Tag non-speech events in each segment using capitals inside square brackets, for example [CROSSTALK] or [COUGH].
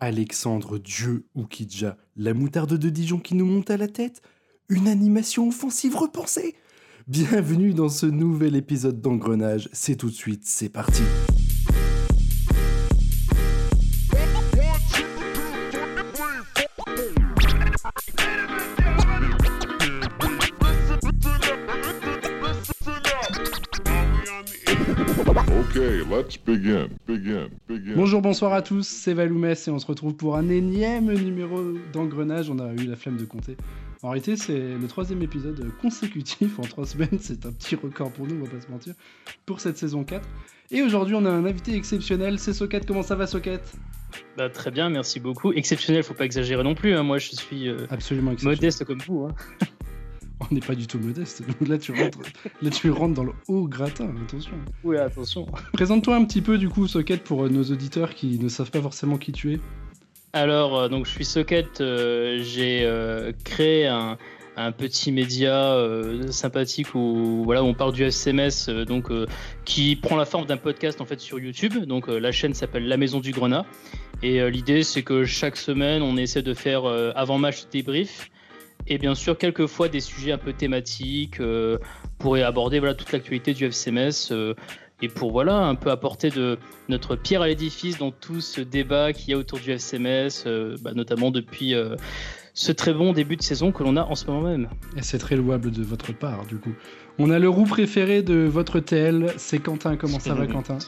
Alexandre Dieu ou Kidja, la moutarde de Dijon qui nous monte à la tête Une animation offensive repensée. Bienvenue dans ce nouvel épisode d'Engrenage, c'est tout de suite, c'est parti Bonjour, bonsoir à tous, c'est Valoumès et on se retrouve pour un énième numéro d'engrenage. On a eu la flemme de compter. En réalité, c'est le troisième épisode consécutif en trois semaines. C'est un petit record pour nous, on va pas se mentir, pour cette saison 4. Et aujourd'hui, on a un invité exceptionnel. C'est Socket. Comment ça va, Socket? Bah, Très bien, merci beaucoup. Exceptionnel, faut pas exagérer non plus. Hein. Moi, je suis euh, absolument modeste comme vous. Hein. On n'est pas du tout modeste. [LAUGHS] Là tu, rentres, là, tu rentres dans le haut gratin, attention. Oui, attention. [LAUGHS] Présente-toi un petit peu, du coup, Socket, pour euh, nos auditeurs qui ne savent pas forcément qui tu es. Alors, euh, donc, je suis Socket. Euh, j'ai créé un, petit média sympathique où, voilà, on parle du SMS, donc, qui prend la forme d'un podcast en fait sur YouTube. Donc, la chaîne s'appelle La Maison du Grenat. Et l'idée, c'est que chaque semaine, on essaie de faire avant-match débrief et bien sûr quelquefois des sujets un peu thématiques euh, pour aborder voilà, toute l'actualité du FCMS euh, et pour voilà un peu apporter de notre pierre à l'édifice dans tout ce débat qu'il y a autour du FCMS, euh, bah, notamment depuis ce très bon début de saison que l'on a en ce moment même. Et c'est très louable de votre part du coup. On a le roux préféré de votre TL, c'est Quentin. Comment ça va Quentin?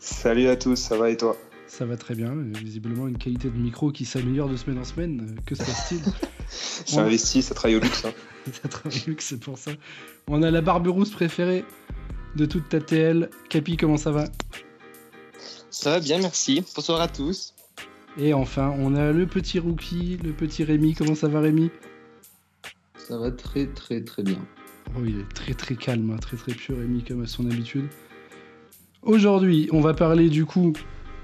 Salut à tous, ça va et toi? Ça va très bien. Visiblement, une qualité de micro qui s'améliore de semaine en semaine. Que se passe-t-il? J'ai investi, ça travaille au luxe. Hein. [LAUGHS] ça travaille au luxe, c'est pour ça. On a la barbe rousse préférée de toute ta TL. Capi, comment ça va? Ça va bien, merci. Bonsoir à tous. Et enfin, on a le petit rookie, le petit Rémi. Comment ça va, Rémi? Ça va très, très, très bien. Oh, il est très, très calme, hein. très, très pur, Rémi, comme à son habitude. Aujourd'hui, on va parler du coup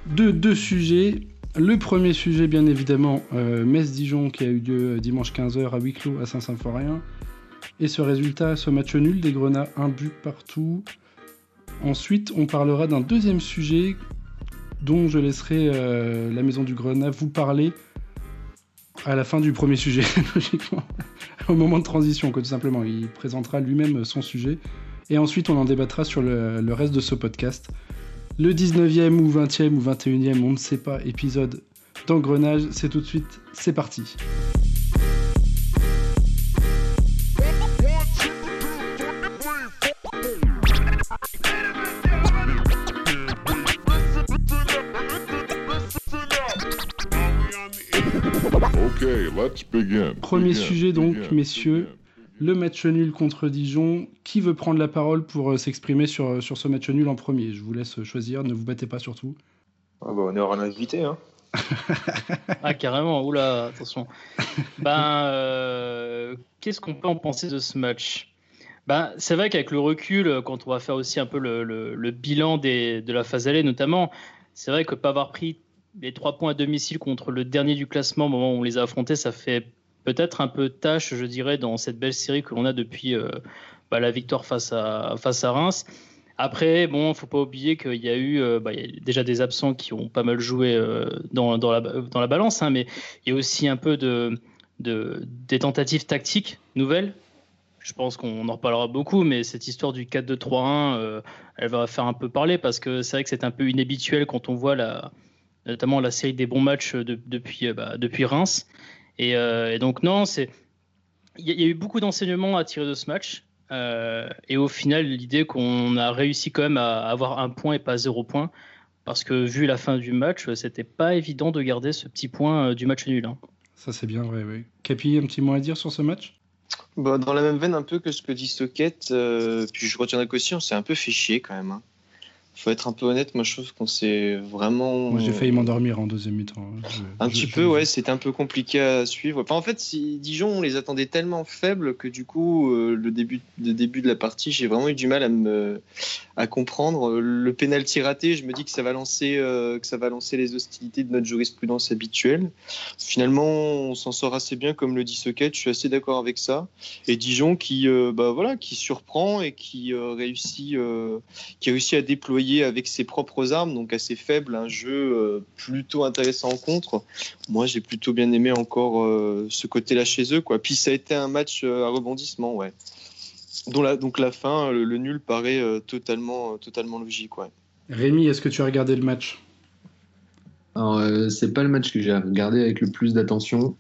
de deux sujets. Le premier sujet, bien évidemment, euh, Metz-Dijon qui a eu lieu euh, dimanche 15h à huis clos à Saint-Symphorien. Et ce résultat, ce match nul des Grenats, un but partout. Ensuite, on parlera d'un deuxième sujet dont je laisserai euh, la maison du Grenat vous parler à la fin du premier sujet, [LAUGHS] logiquement. Au moment de transition, tout simplement. Il présentera lui-même son sujet. Et ensuite, on en débattra sur le reste de ce podcast le 19e ou 20e ou 21e, on ne sait pas, épisode d'engrenage. C'est tout de suite, c'est parti. Premier sujet donc, messieurs, le match nul contre Dijon. Qui veut prendre la parole pour euh, s'exprimer sur, euh, sur ce match nul en premier? Je vous laisse choisir, ne vous battez pas surtout. Ah bah, on est un invité, hein [LAUGHS] ah carrément, oula, attention. Ben, euh, qu'est-ce qu'on peut en penser de ce match? Ben, c'est vrai qu'avec le recul, quand on va faire aussi un peu le, le, bilan des, de la phase allée notamment, c'est vrai que pas avoir pris les trois points à domicile contre le dernier du classement au moment où on les a affrontés, ça fait peut-être un peu tâche, je dirais, dans cette belle série que l'on a depuis euh, bah, la victoire face à, face à Reims. Après, bon, faut pas oublier qu'il y a eu euh, bah, déjà des absents qui ont pas mal joué euh, dans, dans, la, dans la balance, hein, mais il y a aussi un peu de, de, des tentatives tactiques nouvelles. Je pense qu'on en reparlera beaucoup, mais cette histoire du 4-2-3-1, elle va faire un peu parler parce que c'est vrai que c'est un peu inhabituel quand on voit la, notamment la série des bons matchs depuis, bah, depuis Reims. Euh, et, donc, non, c'est. Il y, a eu beaucoup d'enseignements à tirer de ce match. Euh, et au final, l'idée qu'on a réussi quand même à avoir un point et pas zéro point. Parce que vu la fin du match, c'était pas évident de garder ce petit point euh, du match nul. Hein. Ça, c'est bien vrai, oui. Capi, un petit mot à dire sur ce match? Bah, Dans la même veine un peu que ce que dit Socket, puis je retiens la caution, c'est un peu fait chier quand même. Hein faut être un peu honnête, moi je trouve qu'on s'est vraiment. Moi j'ai failli m'endormir en deuxième mi-temps. Hein. Un petit peu, ouais, c'était un peu compliqué à suivre. en fait, si Dijon, on les attendait tellement faibles que du coup, euh, le, début, le début de la partie, j'ai vraiment eu du mal à me à comprendre. Le penalty raté, je me dis que ça va lancer, euh, que ça va lancer les hostilités de notre jurisprudence habituelle. Finalement, on s'en sort assez bien, comme le dit Socket, je suis assez d'accord avec ça. Et Dijon qui, euh, bah, voilà, qui surprend et qui réussit, qui réussit à déployer avec ses propres armes, donc assez faible, un jeu euh, plutôt intéressant en contre. Moi, j'ai plutôt bien aimé encore euh, ce côté-là chez eux. Quoi. Puis ça a été un match euh, à rebondissement, ouais. Dont la, donc la fin, le, le nul paraît totalement, totalement logique. Ouais. Rémi, est-ce que tu as regardé le match? Alors, euh, c'est pas le match que j'ai regardé avec le plus d'attention.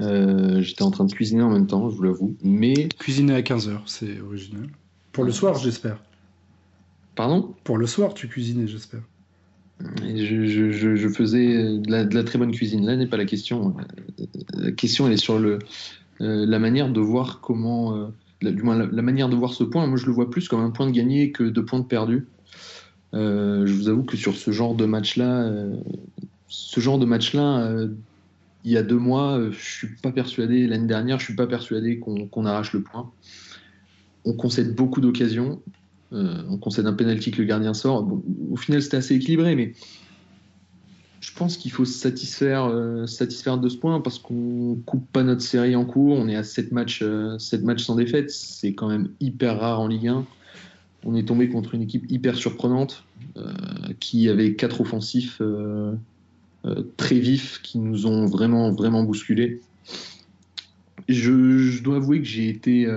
Euh, J'étais en train de cuisiner en même temps, je vous l'avoue. Mais, Cuisiner à 15h, c'est original. Pour le soir, j'espère. Pardon Pour le soir, tu cuisinais, j'espère. je, je- je- je faisais de la, de la très bonne cuisine. Là n'est pas la question. La question, elle est sur le, euh, la manière de voir comment. euh, la, du moins, la, la manière de voir ce point. Moi, je le vois plus comme un point de gagné que de points de perdu. Euh, je vous avoue que sur ce genre de match-là, ce genre de match-là, il y a deux mois, je suis pas persuadé. L'année dernière, je suis pas persuadé qu'on qu'on arrache le point. On concède beaucoup d'occasions. Euh, on concède un penalty que le gardien sort. Au final, c'était assez équilibré, mais je pense qu'il faut se satisfaire, euh, satisfaire de ce point parce qu'on coupe pas notre série en cours. On est à 7 matchs, euh, 7 matchs sans défaite. C'est quand même hyper rare en Ligue 1. On est tombé contre une équipe hyper surprenante qui avait quatre offensifs très vifs qui nous ont vraiment, vraiment bousculés. Je, dois avouer que j'ai été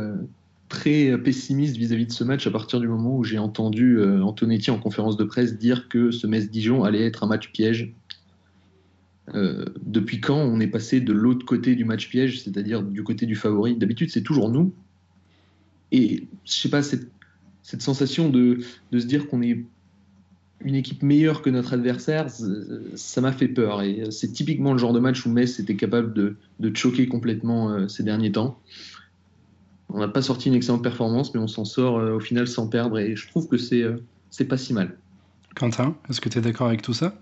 très pessimiste vis-à-vis de ce match à partir du moment où j'ai entendu euh, Antonetti en conférence de presse dire que ce Metz-Dijon allait être un match piège. Euh, depuis quand on est passé de l'autre côté du match piège, c'est-à-dire du côté du favori? D'habitude, c'est toujours nous. Et je sais pas, cette, sensation de, se dire qu'on est une équipe meilleure que notre adversaire, ça m'a fait peur. Et euh, c'est typiquement le genre de match où Metz était capable de, choquer complètement ces derniers temps. On n'a pas sorti une excellente performance, mais on s'en sort euh, au final sans perdre. Et je trouve que c'est euh, c'est pas si mal. Quentin, est-ce que tu es d'accord avec tout ça?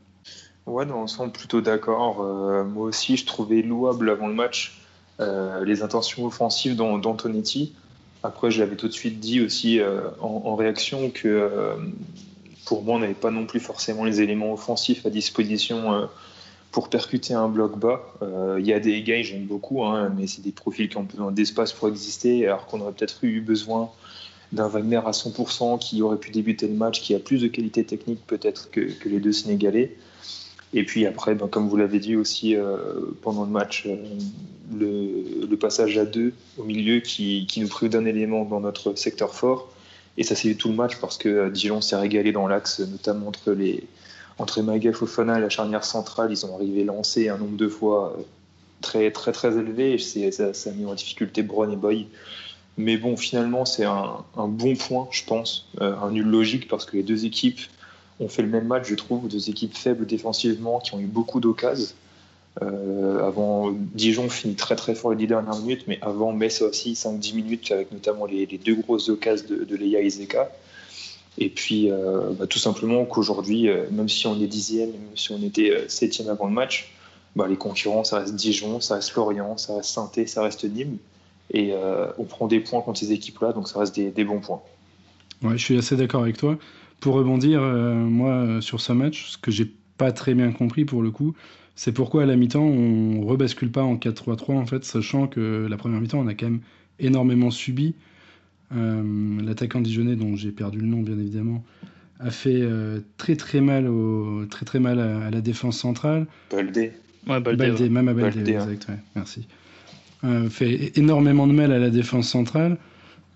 Ouais, dans l'ensemble, plutôt d'accord. Euh, moi aussi, je trouvais louable avant le match euh, les intentions offensives d'An- d'Antonetti. Après, je l'avais tout de suite dit aussi euh, en, en réaction que euh, pour moi, on n'avait pas non plus forcément les éléments offensifs à disposition euh, pour percuter un bloc bas. Euh, Il y a des gars, j'aime beaucoup, hein, mais c'est des profils qui ont besoin d'espace pour exister, alors qu'on aurait peut-être eu besoin d'un Wagner à 100% qui aurait pu débuter le match, qui a plus de qualité technique peut-être que, les deux Sénégalais. Et puis après, ben, comme vous l'avez dit aussi euh, pendant le match, euh, le, passage à deux au milieu qui, nous prive d'un élément dans notre secteur fort. Et ça s'est vu tout le match parce que euh, Dijon s'est régalé dans l'axe, notamment entre les entre Maguel Fofana et la charnière centrale. Ils ont arrivé lancés un nombre de fois euh, très très très élevé. Ça, a mis en difficulté Brown et Boy. Mais bon, finalement, c'est un, bon point, je pense, euh, un nul logique parce que les deux équipes ont fait le même match, je trouve, deux équipes faibles défensivement qui ont eu beaucoup d'occasions. Euh, avant, Dijon finit très très fort les dix dernières minutes, mais avant Metz aussi 5-10 minutes avec notamment les, les deux grosses occasions de, de Leia et Zeka. Et puis euh, bah, tout simplement qu'aujourd'hui, euh, même si on est dixième, même si on était euh, septième avant le match, bah, les concurrents, ça reste Dijon, ça reste Lorient, ça reste saint ça reste Nîmes. Et on prend des points contre ces équipes-là, donc ça reste des, des bons points. Ouais, je suis assez d'accord avec toi. Pour rebondir, moi, sur ce match, ce que j'ai pas très bien compris pour le coup, c'est pourquoi à la mi-temps on rebascule pas en 4-3-3 en fait, sachant que la première mi-temps on a quand même énormément subi. Euh, L'attaquant dijonnais, dont j'ai perdu le nom bien évidemment, a fait euh, très très mal au très très mal à, à la défense centrale. Baldé. Ouais, Baldé, Baldé, ouais. même à Baldé, Baldé, hein. exact, ouais, merci. Euh, fait énormément de mal à la défense centrale.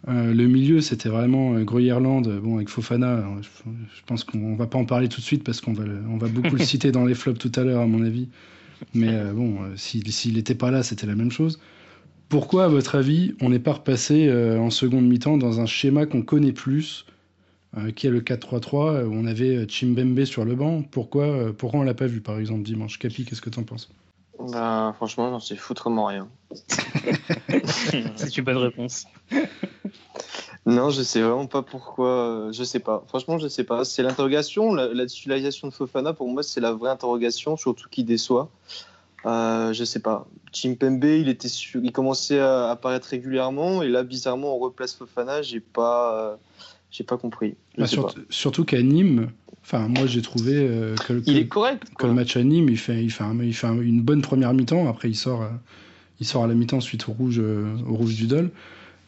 Euh, le milieu, c'était vraiment euh, Gruyerland, euh, bon, avec Fofana. alors, je, je pense qu'on va pas en parler tout de suite parce qu'on va, le- on va beaucoup le [LAUGHS] citer dans les flops tout à l'heure, à mon avis. Mais euh, bon, euh, s'il s'il était pas là, c'était la même chose. Pourquoi, à votre avis, on n'est pas repassé euh, en seconde mi-temps dans un schéma qu'on connaît plus, euh, qui est le 4-3-3, euh, où on avait Chimbembe sur le banc? Pourquoi, euh, pourquoi on l'a pas vu, par exemple, dimanche? Capi, qu'est-ce que t'en penses? Bah, franchement, j'en sais foutrement rien. [LAUGHS] C'est une bonne réponse. Non, je sais vraiment pas pourquoi. Je sais pas. Franchement, je sais pas. C'est l'interrogation. La, la titularisation de Fofana, pour moi, c'est la vraie interrogation, surtout qui déçoit. Euh, je sais pas. Chimpembe, il était sur- il commençait à apparaître régulièrement et là, bizarrement, on replace Fofana. J'ai pas, euh, j'ai pas compris. Bah, surtout pas. surtout qu'à Nîmes, enfin moi j'ai trouvé euh, que, le- Il que- est correct. que quoi. le match à Nîmes, il fait, il fait, un- il fait un- une bonne première mi-temps. Après il sort, euh, il sort à la mi-temps suite au rouge, au rouge du Dol.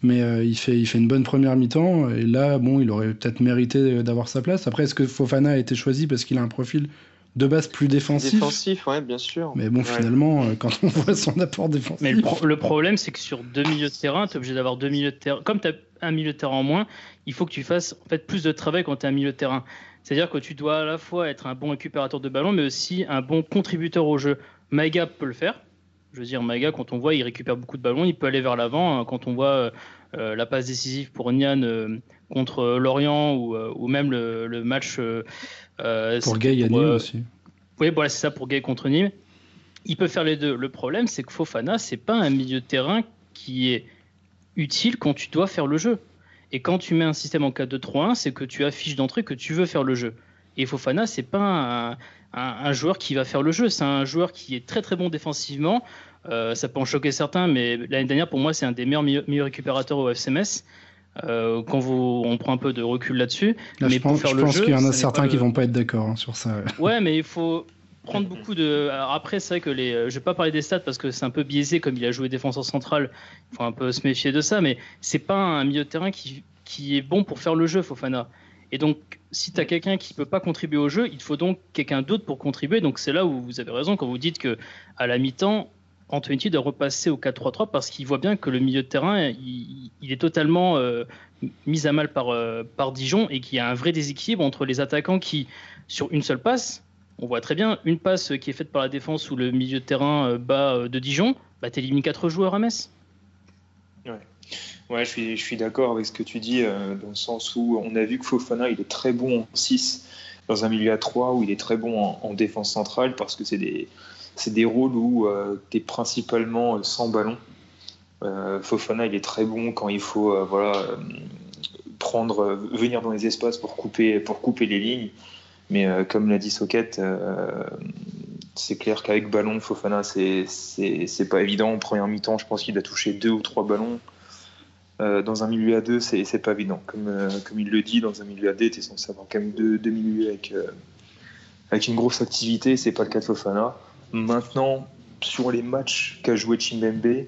Mais il, fait, il fait une bonne première mi-temps. Et là, bon, il aurait peut-être mérité d'avoir sa place. Après, est-ce que Fofana a été choisi parce qu'il a un profil de base plus défensif Défensif, ouais, bien sûr. Mais bon, Ouais. finalement, euh, quand on [LAUGHS] voit son apport défensif. Mais le, pro- le problème, c'est que sur deux milieux de terrain, tu es obligé d'avoir deux milieux de terrain. Comme tu as un milieu de terrain en moins, il faut que tu fasses en fait plus de travail quand tu es un milieu de terrain. C'est-à-dire que tu dois à la fois être un bon récupérateur de ballon, mais aussi un bon contributeur au jeu. Maïga peut le faire. Je veux dire, Maïga, quand on voit, il récupère beaucoup de ballons, il peut aller vers l'avant. hein. Quand on voit euh, la passe décisive pour Nian euh, contre euh, Lorient ou, euh, ou même le, le match euh, euh, Pour Gay, il y a Nîmes euh, aussi. oui, voilà, c'est ça pour Gay contre Nîmes. Il peut faire les deux. Le problème, c'est que Fofana, c'est pas un milieu de terrain qui est utile quand tu dois faire le jeu. Et quand tu mets un système en 4-2-3-1, c'est que tu affiches d'entrée que tu veux faire le jeu. Et Fofana, c'est pas un, un- un joueur qui va faire le jeu. C'est un joueur qui est très très bon défensivement. Euh, ça peut en choquer certains, mais l'année dernière, pour moi, c'est un des meilleurs milieux, récupérateurs au FCMS. Euh, quand vous, on prend un peu de recul là-dessus. Là, mais je pour pense, faire je le pense jeu, qu'il y en a certains qui le- vont pas être d'accord hein, sur ça. [LAUGHS] Ouais, mais il faut prendre beaucoup de. Alors après, c'est vrai que les. Je vais pas parler des stats parce que c'est un peu biaisé comme il a joué défenseur central. Il faut un peu se méfier de ça, mais c'est pas un milieu de terrain qui, qui est bon pour faire le jeu, Fofana. Et donc, si tu as quelqu'un qui peut pas contribuer au jeu, il faut donc quelqu'un d'autre pour contribuer. Donc c'est là où vous avez raison quand vous dites que à la mi-temps, Antonetti doit repasser au 4-3-3 parce qu'il voit bien que le milieu de terrain, il, est totalement euh, mis à mal par, euh, par Dijon et qu'il y a un vrai déséquilibre entre les attaquants qui, sur une seule passe, on voit très bien une passe qui est faite par la défense ou le milieu de terrain euh, bas de Dijon, bah, t'élimines quatre joueurs à Metz. Ouais, je suis, je suis d'accord avec ce que tu dis, dans le sens où on a vu que Fofana, il est très bon en 6 dans un milieu à 3, où il est très bon en défense centrale, parce que c'est des, c'est des rôles où tu es principalement euh, sans ballon. Euh, Fofana, il est très bon quand il faut euh, voilà, euh, prendre, euh, venir dans les espaces pour couper, pour couper les lignes. Mais euh, comme l'a dit Socket, euh, c'est clair qu'avec ballon, Fofana, c'est pas évident. En première mi-temps, je pense qu'il a touché deux ou trois ballons. Euh, dans un milieu à deux, c'est pas évident. Comme, euh, comme il le dit, dans un milieu à deux, tu es censé avoir quand même deux, deux milieux avec, euh, avec une grosse activité. C'est pas le cas de Fofana. Maintenant, sur les matchs qu'a joué Chimbembe,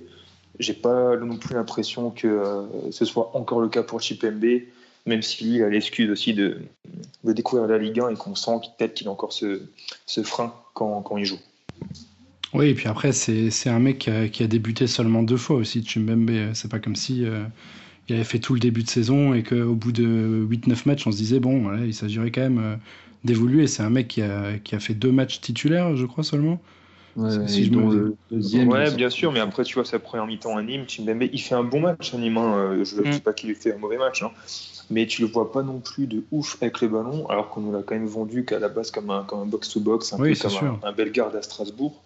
j'ai pas non plus l'impression que euh, ce soit encore le cas pour Chimbembe, même si lui il a l'excuse aussi de, découvrir la Ligue 1 et qu'on sent peut-être qu'il a encore ce, frein quand, il joue. Oui, et puis après, c'est un mec qui a, qui a débuté seulement deux fois aussi, Chimbembe. C'est pas comme si euh, il avait fait tout le début de saison et qu'au bout de 8-9 matchs, on se disait, bon, voilà, il s'agirait quand même euh, d'évoluer. C'est un mec qui a, qui a fait deux matchs titulaires, je crois, seulement. Ouais, Si je me le deuxième. ouais, bien sûr, mais après, tu vois, sa première mi-temps à Nîmes, Chimbembe, il fait un bon match à Nîmes. hein. Euh, Je ne Mm. dis pas qu'il fait un mauvais match, hein. mais tu le vois pas non plus de ouf avec le ballon, alors qu'on nous l'a quand même vendu qu'à la base comme un, comme un box-to-box, un Oui, peu comme un, un Bellegarde à Strasbourg.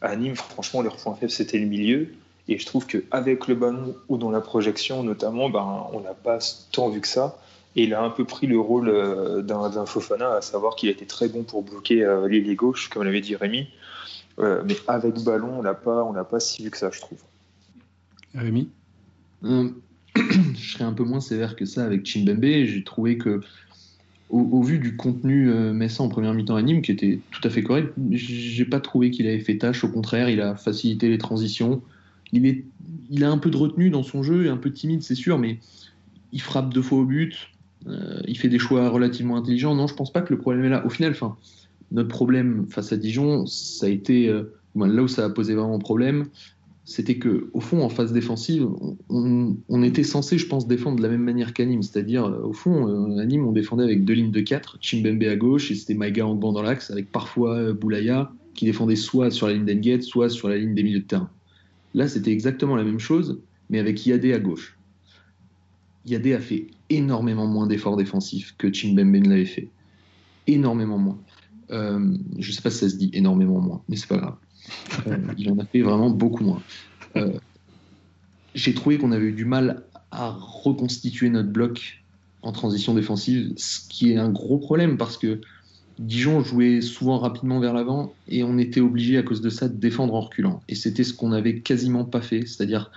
À Nîmes, franchement, leur point faible, c'était le milieu. Et je trouve qu'avec le ballon ou dans la projection, notamment, ben, on n'a pas tant vu que ça. Et il a un peu pris le rôle euh, d'un Fofana, à savoir qu'il a été très bon pour bloquer euh, l'ailier gauche, comme l'avait dit Rémi. Euh, mais avec ballon, on n'a pas, on n'a pas si vu que ça, je trouve. Rémi? Euh, [CLEARS THROAT] je serais un peu moins sévère que ça avec Chimbembe. J'ai trouvé que, au, au vu du contenu euh, messin en première mi-temps à Nîmes, qui était tout à fait correct, j'ai pas trouvé qu'il avait fait tâche. Au contraire, il a facilité les transitions. Il, a un peu de retenue dans son jeu, un peu timide, c'est sûr, mais il frappe deux fois au but. euh, il fait des choix relativement intelligents. Non, je pense pas que le problème est là. Au final, enfin, notre problème face à Dijon, ça a été euh, là où ça a posé vraiment problème, c'était que au fond, en phase défensive, on, était censé, je pense, défendre de la même manière qu'à Nîmes. C'est-à-dire, euh, au fond, Nîmes, on défendait avec deux lignes de 4, Chimbembe à gauche, et c'était Maïga en banc dans l'axe, avec parfois Boulaya, qui défendait soit sur la ligne d'Enguet, soit sur la ligne des milieux de terrain. Là, c'était exactement la même chose, mais avec Yadé à gauche. Yadé a fait énormément moins d'efforts défensifs que Chimbembe ne l'avait fait. Énormément moins. Euh, je sais pas si ça se dit énormément moins, mais c'est pas grave. Euh, [LAUGHS] il en a fait vraiment beaucoup moins. Euh, J'ai trouvé qu'on avait eu du mal à reconstituer notre bloc en transition défensive, ce qui est un gros problème parce que Dijon jouait souvent rapidement vers l'avant et on était obligé à cause de ça de défendre en reculant. Et c'était ce qu'on avait quasiment pas fait, c'est-à-dire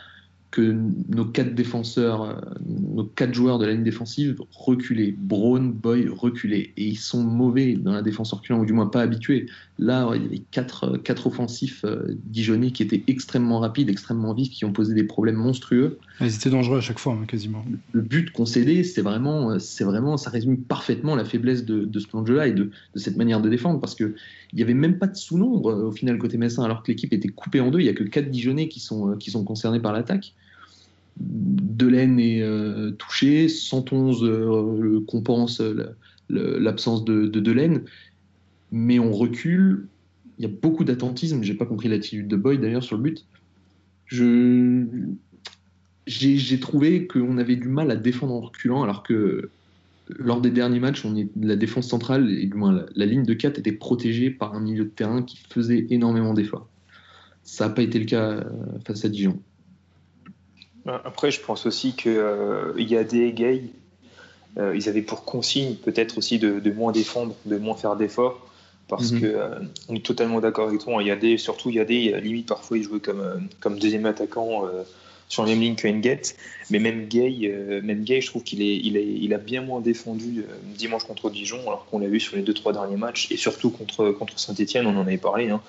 que nos quatre défenseurs, euh, nos quatre joueurs de la ligne défensive reculaient. Braun, Boy reculaient. Et ils sont mauvais dans la défense en reculant, ou du moins pas habitués. Là, il y avait quatre, quatre offensifs euh, Dijonais qui étaient extrêmement rapides, extrêmement vifs, qui ont posé des problèmes monstrueux. Ils étaient dangereux à chaque fois, hein, quasiment. Le but concédé, c'est vraiment, c'est vraiment, ça résume parfaitement la faiblesse de, de ce plan de jeu-là et de, de, cette manière de défendre, parce qu'il n'y avait même pas de sous-nombre euh, au final côté Messin, alors que l'équipe était coupée en deux. Il n'y a que quatre Dijonais qui sont, euh, qui sont concernés par l'attaque. Delaine est euh, touché, 111 euh, compense l'absence de, de Delaine mais on recule. Il y a beaucoup d'attentisme. J'ai pas compris l'attitude de Boyd d'ailleurs sur le but. Je j'ai trouvé qu'on avait du mal à défendre en reculant, alors que lors des derniers matchs, la défense centrale, et du moins la, ligne de 4 était protégée par un milieu de terrain qui faisait énormément d'efforts. Ça n'a pas été le cas euh, face à Dijon. Après, je pense aussi qu'il euh, y a des gays. Euh, ils avaient pour consigne peut-être aussi de, moins défendre, de moins faire d'efforts parce mm -hmm. que euh, on est totalement d'accord avec toi. Il y a des, surtout il y a des limite parfois il jouait comme euh, comme deuxième attaquant euh, sur la même ligne que Nguet, mais même Gay, même Gay, je trouve qu'il est, il est, il a bien moins défendu dimanche contre Dijon, alors qu'on l'a vu sur les deux trois derniers matchs et surtout contre contre Saint-Etienne, on en avait parlé. Hein.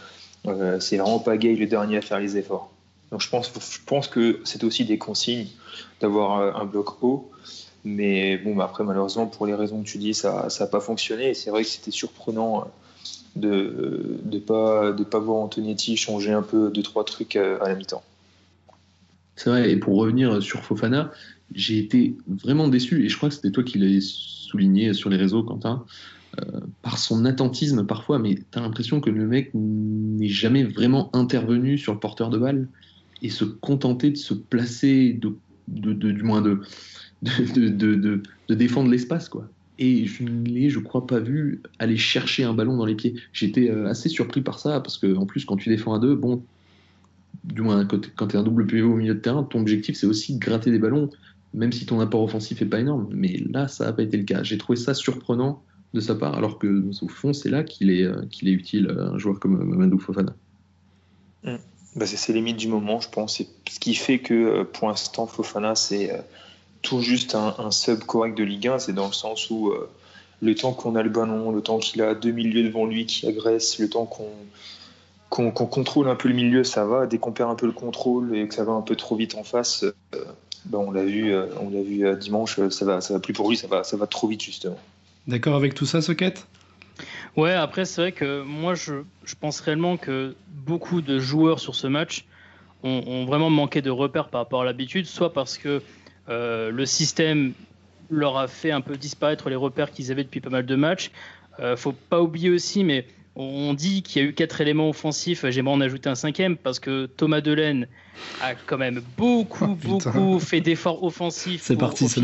c'est vraiment pas Gay le dernier à faire les efforts. Donc je pense, je pense que c'est aussi des consignes d'avoir un bloc haut. Mais bon, bah après, malheureusement, pour les raisons que tu dis, ça n'a pas fonctionné. Et c'est vrai que c'était surprenant de ne pas, de pas voir Antonetti changer un peu deux, trois trucs à, la mi-temps. C'est vrai, et pour revenir sur Fofana, j'ai été vraiment déçu, et je crois que c'était toi qui l'avais souligné sur les réseaux, Quentin, euh, par son attentisme parfois, mais tu as l'impression que le mec n'est jamais vraiment intervenu sur le porteur de balle et se contentait de se placer, de, du moins de, de défendre l'espace, quoi et je ne l'ai, je crois, pas vu aller chercher un ballon dans les pieds. J'étais assez surpris par ça, parce que en plus, quand tu défends à deux, bon, du moins quand tu es un double pivot au milieu de terrain, ton objectif c'est aussi de gratter des ballons, même si ton apport offensif est pas énorme. Mais là, ça n'a pas été le cas. J'ai trouvé ça surprenant de sa part, alors que au fond, c'est là qu'il est, qu'il est utile, un joueur comme Mamadou Fofana. Mmh. Bah c'est les limites du moment, je pense. Ce qui fait que pour l'instant, Fofana, c'est tout juste un, un, sub correct de Ligue 1, c'est dans le sens où euh, le temps qu'on a le ballon, le temps qu'il a deux milieux devant lui qui agressent, le temps qu'on qu'on qu contrôle un peu le milieu, ça va. Dès qu'on perd un peu le contrôle et que ça va un peu trop vite en face, euh, ben on l'a vu, euh, on l'a vu dimanche, ça va, ça va plus pour lui, ça va, ça va trop vite justement. D'accord avec tout ça, Socket? Ouais, après c'est vrai que moi je, je, pense réellement que beaucoup de joueurs sur ce match ont, ont vraiment manqué de repères par rapport à l'habitude, soit parce que euh, le système leur a fait un peu disparaître les repères qu'ils avaient depuis pas mal de matchs. Euh, faut pas oublier aussi, mais on dit qu'il y a eu quatre éléments offensifs. J'aimerais en ajouter un cinquième parce que Thomas Delaine a quand même beaucoup, oh, beaucoup fait d'efforts offensifs. C'est parti, c'est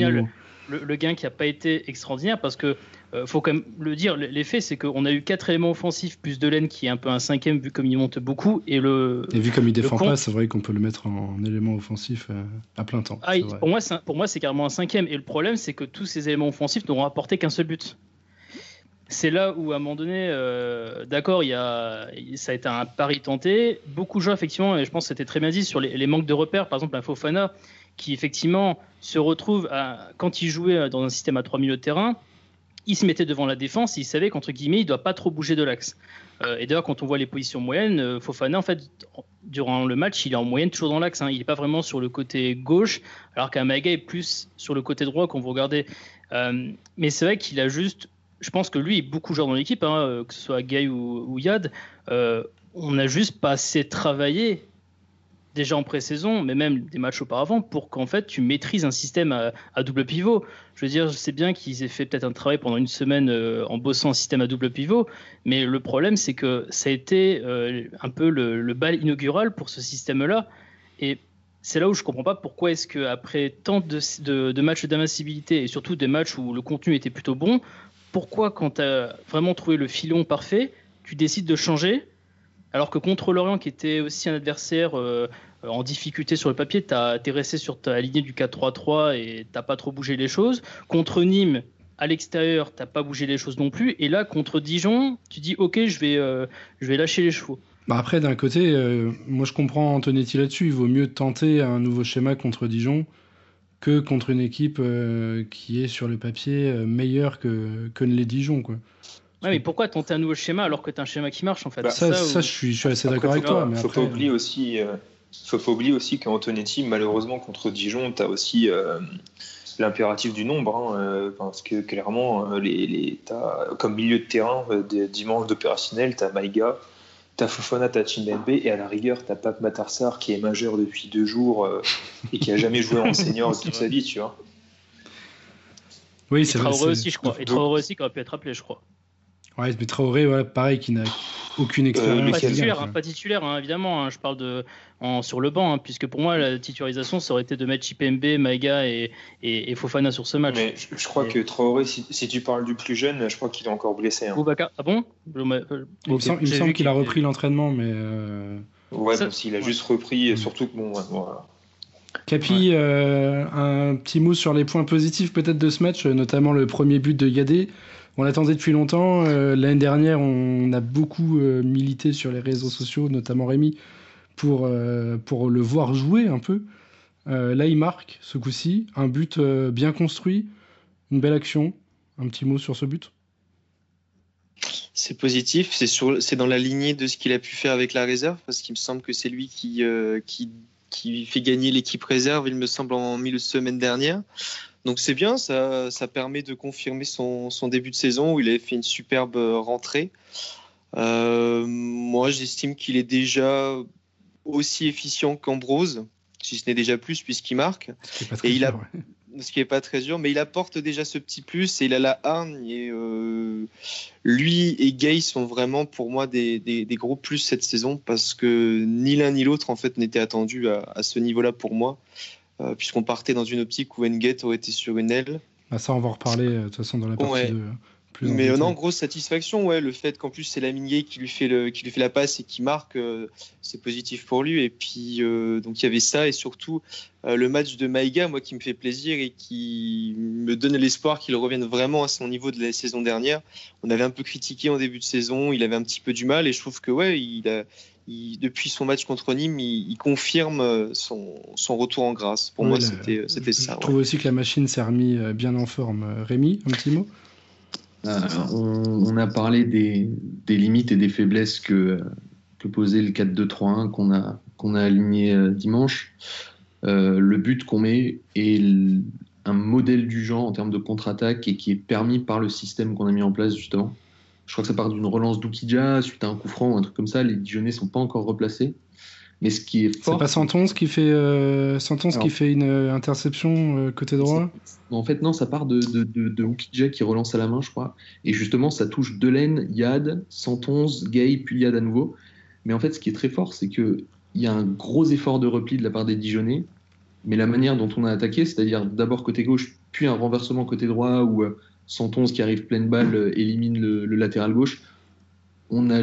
le, le, gain qui n'a pas été extraordinaire parce que euh, faut quand même le dire, l'effet c'est qu'on a eu quatre éléments offensifs plus Delaine qui est un peu un cinquième vu comme il monte beaucoup et le. Et vu comme il défend pas, c'est vrai qu'on peut le mettre en, en élément offensif euh, à plein temps. Ah, pour moi, pour moi c'est carrément un cinquième et le problème c'est que tous ces éléments offensifs n'auront apporté qu'un seul but. C'est là où à un moment donné, euh, d'accord, il y a, ça a été un pari tenté. Beaucoup de gens effectivement, et je pense que c'était très bien dit sur les, les manques de repères, par exemple un Fofana qui effectivement se retrouve quand il jouait dans un système à trois milieux de terrain il se mettait devant la défense, il savait qu'entre guillemets, il ne doit pas trop bouger de l'axe. Euh, et d'ailleurs, quand on voit les positions moyennes, euh, Fofana, en fait, durant le match, il est en moyenne toujours dans l'axe. Hein. Il n'est pas vraiment sur le côté gauche, alors qu'Amaga est plus sur le côté droit quand vous regardez. Euh, mais c'est vrai qu'il a juste. Je pense que lui est beaucoup joueur dans l'équipe, hein, que ce soit Gay ou, ou Yad. Euh, on n'a juste pas assez travaillé déjà en pré-saison, mais même des matchs auparavant, pour qu'en fait tu maîtrises un système à, double pivot. Je veux dire, je sais bien qu'ils aient fait peut-être un travail pendant une semaine euh, en bossant un système à double pivot, mais le problème c'est que ça a été euh, un peu le, bal inaugural pour ce système-là. Et c'est là où je comprends pas pourquoi est-ce qu'après tant de, de, de matchs d'invincibilité et surtout des matchs où le contenu était plutôt bon, pourquoi quand tu as vraiment trouvé le filon parfait, tu décides de changer alors que contre Lorient, qui était aussi un adversaire euh, en difficulté sur le papier, tu es resté sur ta lignée du 4-3-3 et t'as pas trop bougé les choses. Contre Nîmes, à l'extérieur, t'as pas bougé les choses non plus. Et là, contre Dijon, tu dis ok, je vais, euh, je vais lâcher les chevaux. Bah après, d'un côté, euh, moi je comprends Antonetti là-dessus. Il vaut mieux tenter un nouveau schéma contre Dijon que contre une équipe euh, qui est sur le papier meilleure que, que les Dijon. Quoi. Ouais, mais pourquoi tenter un nouveau schéma alors que tu as un schéma qui marche en fait? Bah, Ça, ça, je, suis, je suis assez d'accord avec toi. Il faut pas oublier aussi, faut pas oublier aussi qu'Antonetti, malheureusement contre Dijon, tu as aussi l'impératif du nombre, hein, parce que clairement, les, les comme milieu de terrain, des dimanches d'opérationnel, tu as Maïga, T'as Fofana, t'as Chimbembe, et à la rigueur, t'as Pape Matarsar qui est majeur depuis deux jours euh, et qui a jamais joué en [LAUGHS] senior toute sa vie, tu vois. Oui, c'est vrai. Traoré aussi, je crois. Et Traoré aussi qui aurait pu être appelé, je crois. Ouais, mais Traoré, ouais, pareil, qui n'a aucune euh, expérience. pas, titulaire, hein, pas titulaire, hein, évidemment. Hein, je parle de en, sur le banc, puisque pour moi, la titularisation, ça aurait été de mettre Chipembe, Maïga et, et, Fofana sur ce match. Mais je, crois que Traoré, si, si, tu parles du plus jeune, je crois qu'il est encore blessé. Ah bon? Il me semble, qu'il a repris l'entraînement, mais. Euh... Ouais, ça... s'il a juste repris, mm. surtout que bon, voilà. Capi, euh, un petit mot sur les points positifs peut-être de ce match, notamment le premier but de Gadé. On l'attendait depuis longtemps. Euh, l'année dernière, on a beaucoup euh, milité sur les réseaux sociaux, notamment Rémi, pour, euh, pour le voir jouer un peu. là, il marque ce coup-ci. Un but bien construit, une belle action. Un petit mot sur ce but? C'est positif, c'est dans la lignée de ce qu'il a pu faire avec la réserve, parce qu'il me semble que c'est lui qui, qui, qui, fait gagner l'équipe réserve, il me semble, en milieu de semaine dernière. Donc c'est bien, ça, ça, permet de confirmer son, son, début de saison où il avait fait une superbe rentrée. Euh, moi, j'estime qu'il est déjà aussi efficient qu'Ambrose, si ce n'est déjà plus puisqu'il marque. Et il a, [LAUGHS] ce qui n'est pas très dur, mais il apporte déjà ce petit plus et il a la hargne. Et euh, lui et Gay sont vraiment pour moi des, des, des, gros plus cette saison parce que ni l'un ni l'autre en fait n'était attendu à, à ce niveau-là pour moi. Euh, puisqu'on partait dans une optique où Engate aurait été sur une aile. Bah ça, on va en reparler euh, de toute façon dans la partie de, plus Mais non, grosse satisfaction, ouais, le fait qu'en plus c'est la Gay qui lui fait le, qui lui fait la passe et qui marque, euh, c'est positif pour lui. Et puis donc il y avait ça et surtout le match de Maïga, moi qui me fait plaisir et qui me donne l'espoir qu'il revienne vraiment à son niveau de la saison dernière. On avait un peu critiqué en début de saison, il avait un petit peu du mal et je trouve que ouais, il a, depuis son match contre Nîmes, il, confirme euh, son, son, retour en grâce. Pour moi, c'était ça. Je trouve aussi que la machine s'est remis euh, bien en forme. Euh, Rémi, un petit mot? On, a parlé des, limites et des faiblesses que, posait le 4-2-3-1 qu'on a, qu'on a aligné dimanche. le but qu'on met est un modèle du genre en termes de contre-attaque et qui est permis par le système qu'on a mis en place justement. Je crois que ça part d'une relance d'Oukidja suite à un coup franc ou un truc comme ça. Les Dijonais sont pas encore replacés. Mais ce qui est fort. C'est pas Santons qui fait, euh, qui fait une euh, interception euh, côté droit En fait, non, ça part de, de, de, qui relance à la main, je crois. Et justement, ça touche Delaine, Yad, Santons, Gay, puis Yad à nouveau. Mais en fait, ce qui est très fort, c'est qu'il y a un gros effort de repli de la part des Dijonais. Mais la manière dont on a attaqué, c'est-à-dire d'abord côté gauche, puis un renversement côté droit, où Santons qui arrive pleine balle euh, élimine le, latéral gauche. On n'a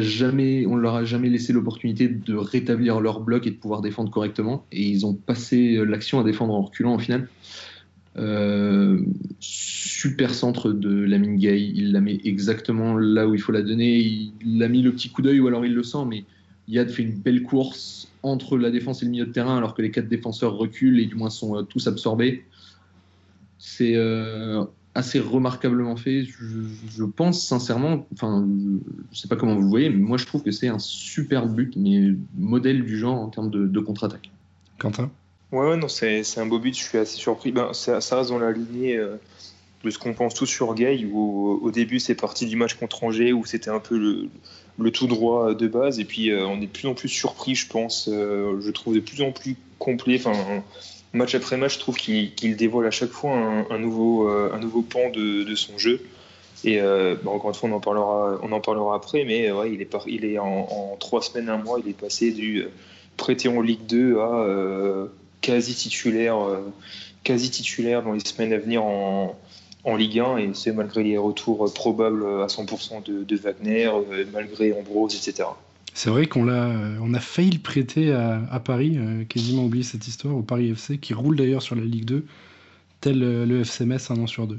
leur a jamais laissé l'opportunité de rétablir leur bloc et de pouvoir défendre correctement. Et ils ont passé euh, l'action à défendre en reculant au final. Euh, super centre de Lamine il la met exactement là où il faut la donner. Il a mis le petit coup d'œil ou alors il le sent, mais Yad fait une belle course entre la défense et le milieu de terrain alors que les quatre défenseurs reculent et du moins sont tous absorbés. C'est assez remarquablement fait. Je, pense sincèrement, enfin, je sais pas comment vous le voyez, mais moi je trouve que c'est un super but, mais modèle du genre en termes de, contre-attaque. Quentin? Ouais, ouais, non, c'est un beau but, je suis assez surpris. Ben, ça, reste dans la lignée euh, de ce qu'on pense tous sur Gay, où au début c'est parti du match contre Angers, où c'était un peu le, le, tout droit de base, et puis euh, on est de plus en plus surpris, je pense. Euh, je trouve de plus en plus complet. Enfin, match après match, je trouve qu'il dévoile à chaque fois un, nouveau, euh, nouveau pan de, son jeu. Et euh, encore une fois, on en parlera, après, mais ouais, il est, en, trois semaines, un mois, il est passé du euh, prêté en Ligue 2 à quasi titulaire, quasi titulaire dans les semaines à venir en, Ligue 1, et c'est malgré les retours probables à 100% de, de Wagner, malgré Ambrose, etc. C'est vrai qu'on l'a, a failli le prêter à, Paris, euh, quasiment oublié cette histoire, au Paris FC, qui roule d'ailleurs sur la Ligue 2, tel euh, le FC Metz un an sur deux.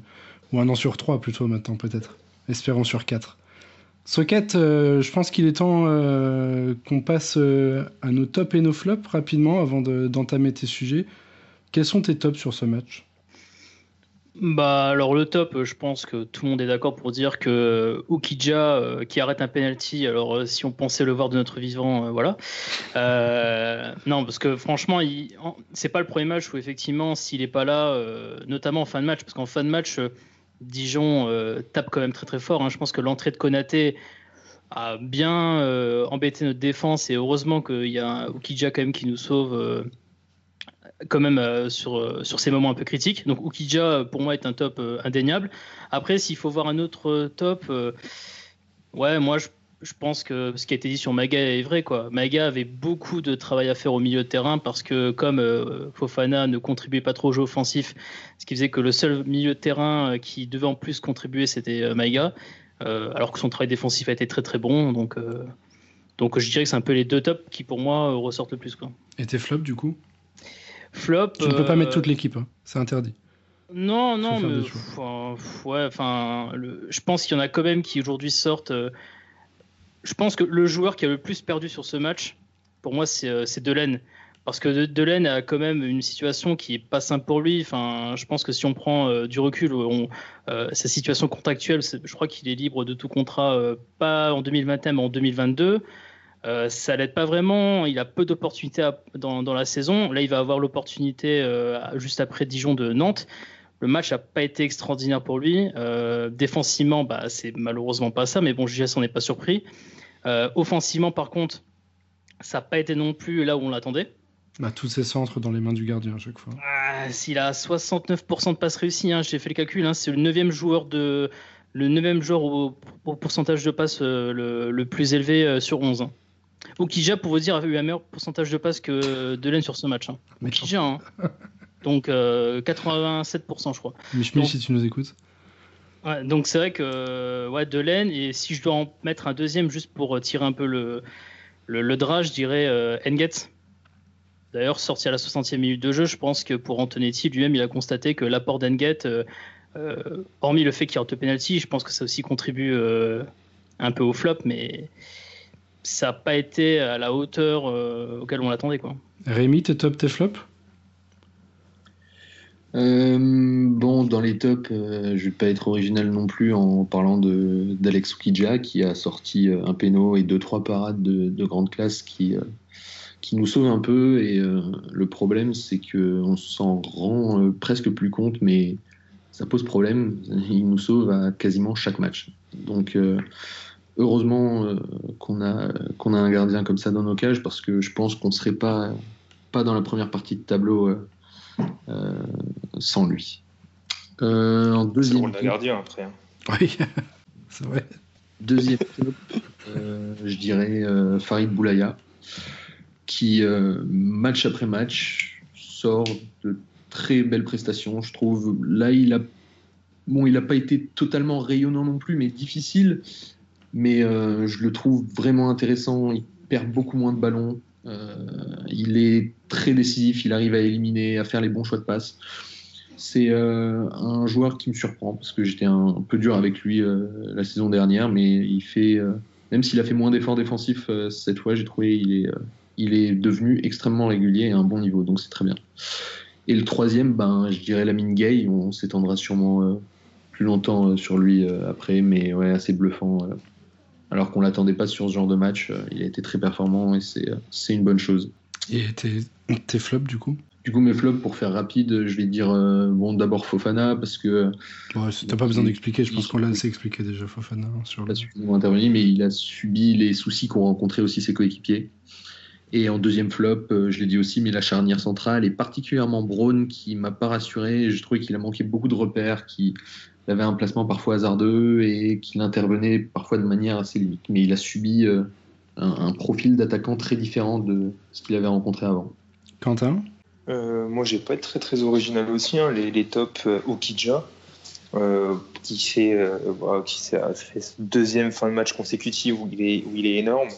Ou un an sur trois plutôt maintenant peut-être. Espérons sur quatre. Socket, euh, je pense qu'il est temps qu'on passe à nos tops et nos flops rapidement avant d'entamer tes sujets. Quels sont tes tops sur ce match? Bah alors le top, je pense que tout le monde est d'accord pour dire que Ukija euh, qui arrête un penalty. Alors euh, si on pensait le voir de notre vivant, euh, voilà. [LAUGHS] non parce que franchement, c'est pas le premier match où effectivement s'il est pas là, notamment en fin de match, parce qu'en fin de match, Dijon tape quand même très très fort. Hein. Je pense que l'entrée de Konaté a bien embêté notre défense et heureusement qu'il y a Ukija quand même qui nous sauve quand même euh, sur, euh, sur ces moments un peu critiques. Donc Ukija, pour moi, est un top euh, indéniable. Après, s'il faut voir un autre top, ouais, moi, je, je, pense que ce qui a été dit sur Maga est vrai. Quoi. Maga avait beaucoup de travail à faire au milieu de terrain parce que comme Fofana ne contribuait pas trop au jeu offensif, ce qui faisait que le seul milieu de terrain qui devait en plus contribuer, c'était Maga. alors que son travail défensif a été très très bon. Donc, donc je dirais que c'est un peu les deux tops qui pour moi ressortent le plus. Quoi. Et tes flops du coup? Flop. Tu ne peux pas mettre toute euh, l'équipe, hein. c'est interdit. Non, non, mais ouais, enfin, je pense qu'il y en a quand même qui aujourd'hui sortent. Euh, je pense que le joueur qui a le plus perdu sur ce match, pour moi, c'est euh, Delaine. Parce que Delaine a quand même une situation qui est pas simple pour lui. Enfin, je pense que si on prend du recul, sa situation contractuelle, je crois qu'il est libre de tout contrat, pas en 2021 mais en 2022. Euh, ça l'aide pas vraiment. Il a peu d'opportunités dans, la saison. Là, il va avoir l'opportunité euh, juste après Dijon de Nantes. Le match n'a pas été extraordinaire pour lui. Euh, défensivement, bah, c'est malheureusement pas ça, mais bon, JS, on n'est pas surpris. offensivement, par contre, ça n'a pas été non plus là où on l'attendait. Bah, tous ses centres dans les mains du gardien à chaque fois. Ah, s'il a 69% de passes réussies, hein, j'ai fait le calcul, hein, c'est le neuvième joueur de le joueur au, pourcentage de passes le, plus élevé sur 11. Okija, pour vous dire, avait eu un meilleur pourcentage de passes que Delaine sur ce match. Hein. Okija, hein. donc 87%, euh, je crois. Michel, si tu nous écoutes. donc c'est vrai que ouais, Delaine, et si je dois en mettre un deuxième juste pour tirer un peu le, le, drage, je dirais euh, D'ailleurs, sorti à la 60e minute de jeu, je pense que pour Antonetti, lui-même, il a constaté que l'apport d'Enget, euh, euh, hormis le fait qu'il rate le penalty, je pense que ça aussi contribue un peu au flop, mais ça n'a pas été à la hauteur euh, auquel on l'attendait. Quoi. Rémi, tes top, tes flops euh, bon, dans les tops, euh, je vais pas être original non plus en parlant d'Alex Ukidja qui a sorti un péno et deux trois parades de, grande classe qui qui nous sauvent un peu. Et le problème, c'est que on s'en rend presque plus compte, mais ça pose problème. Il nous sauve à quasiment chaque match. Donc heureusement euh, qu'on a, qu'on a un gardien comme ça dans nos cages parce que je pense qu'on ne serait pas, pas dans la première partie de tableau euh, euh, sans lui. en deuxième. C'est le gardien après. Hein. Oui, [LAUGHS] c'est vrai. Deuxième top, je dirais Farid Boulaya, qui match après match sort de très belles prestations. Je trouve là il a bon il n'a pas été totalement rayonnant non plus, mais difficile mais euh, je le trouve vraiment intéressant. Il perd beaucoup moins de ballons. Euh, il est très décisif. Il arrive à éliminer, à faire les bons choix de passe. C'est euh, un joueur qui me surprend parce que j'étais un, peu dur avec lui la saison dernière, mais il fait, même s'il a fait moins d'efforts défensifs cette fois, j'ai trouvé il est, il est devenu extrêmement régulier et à un bon niveau, donc c'est très bien. Et le troisième, ben, je dirais Lamine Gay. On s'étendra sûrement plus longtemps sur lui après, mais ouais, assez bluffant alors qu'on l'attendait pas sur ce genre de match. Euh, il a été très performant et euh, c'est une bonne chose. Et tes, tes flops du coup? Du coup, mes flops, pour faire rapide, je vais dire euh, bon d'abord Fofana parce que. Ouais, t'as pas besoin d'expliquer. Je pense qu'on l'a assez expliqué déjà Fofana hein, sur le. Intervenu, mais il a subi les soucis qu'ont rencontré aussi ses coéquipiers. Et en deuxième flop, je l'ai dit aussi, mais la charnière centrale et particulièrement Braun qui m'a pas rassuré. Je trouvais qu'il a manqué beaucoup de repères, qui il avait un placement parfois hasardeux et qu'il intervenait parfois de manière assez limite. Mais il a subi euh, un, profil d'attaquant très différent de ce qu'il avait rencontré avant. Quentin? Euh, Moi, j'ai pas été très très original aussi. Hein. les, les tops euh, Okidja, euh, qui fait, qui fait deuxième fin de match consécutive où il est, où il est énorme.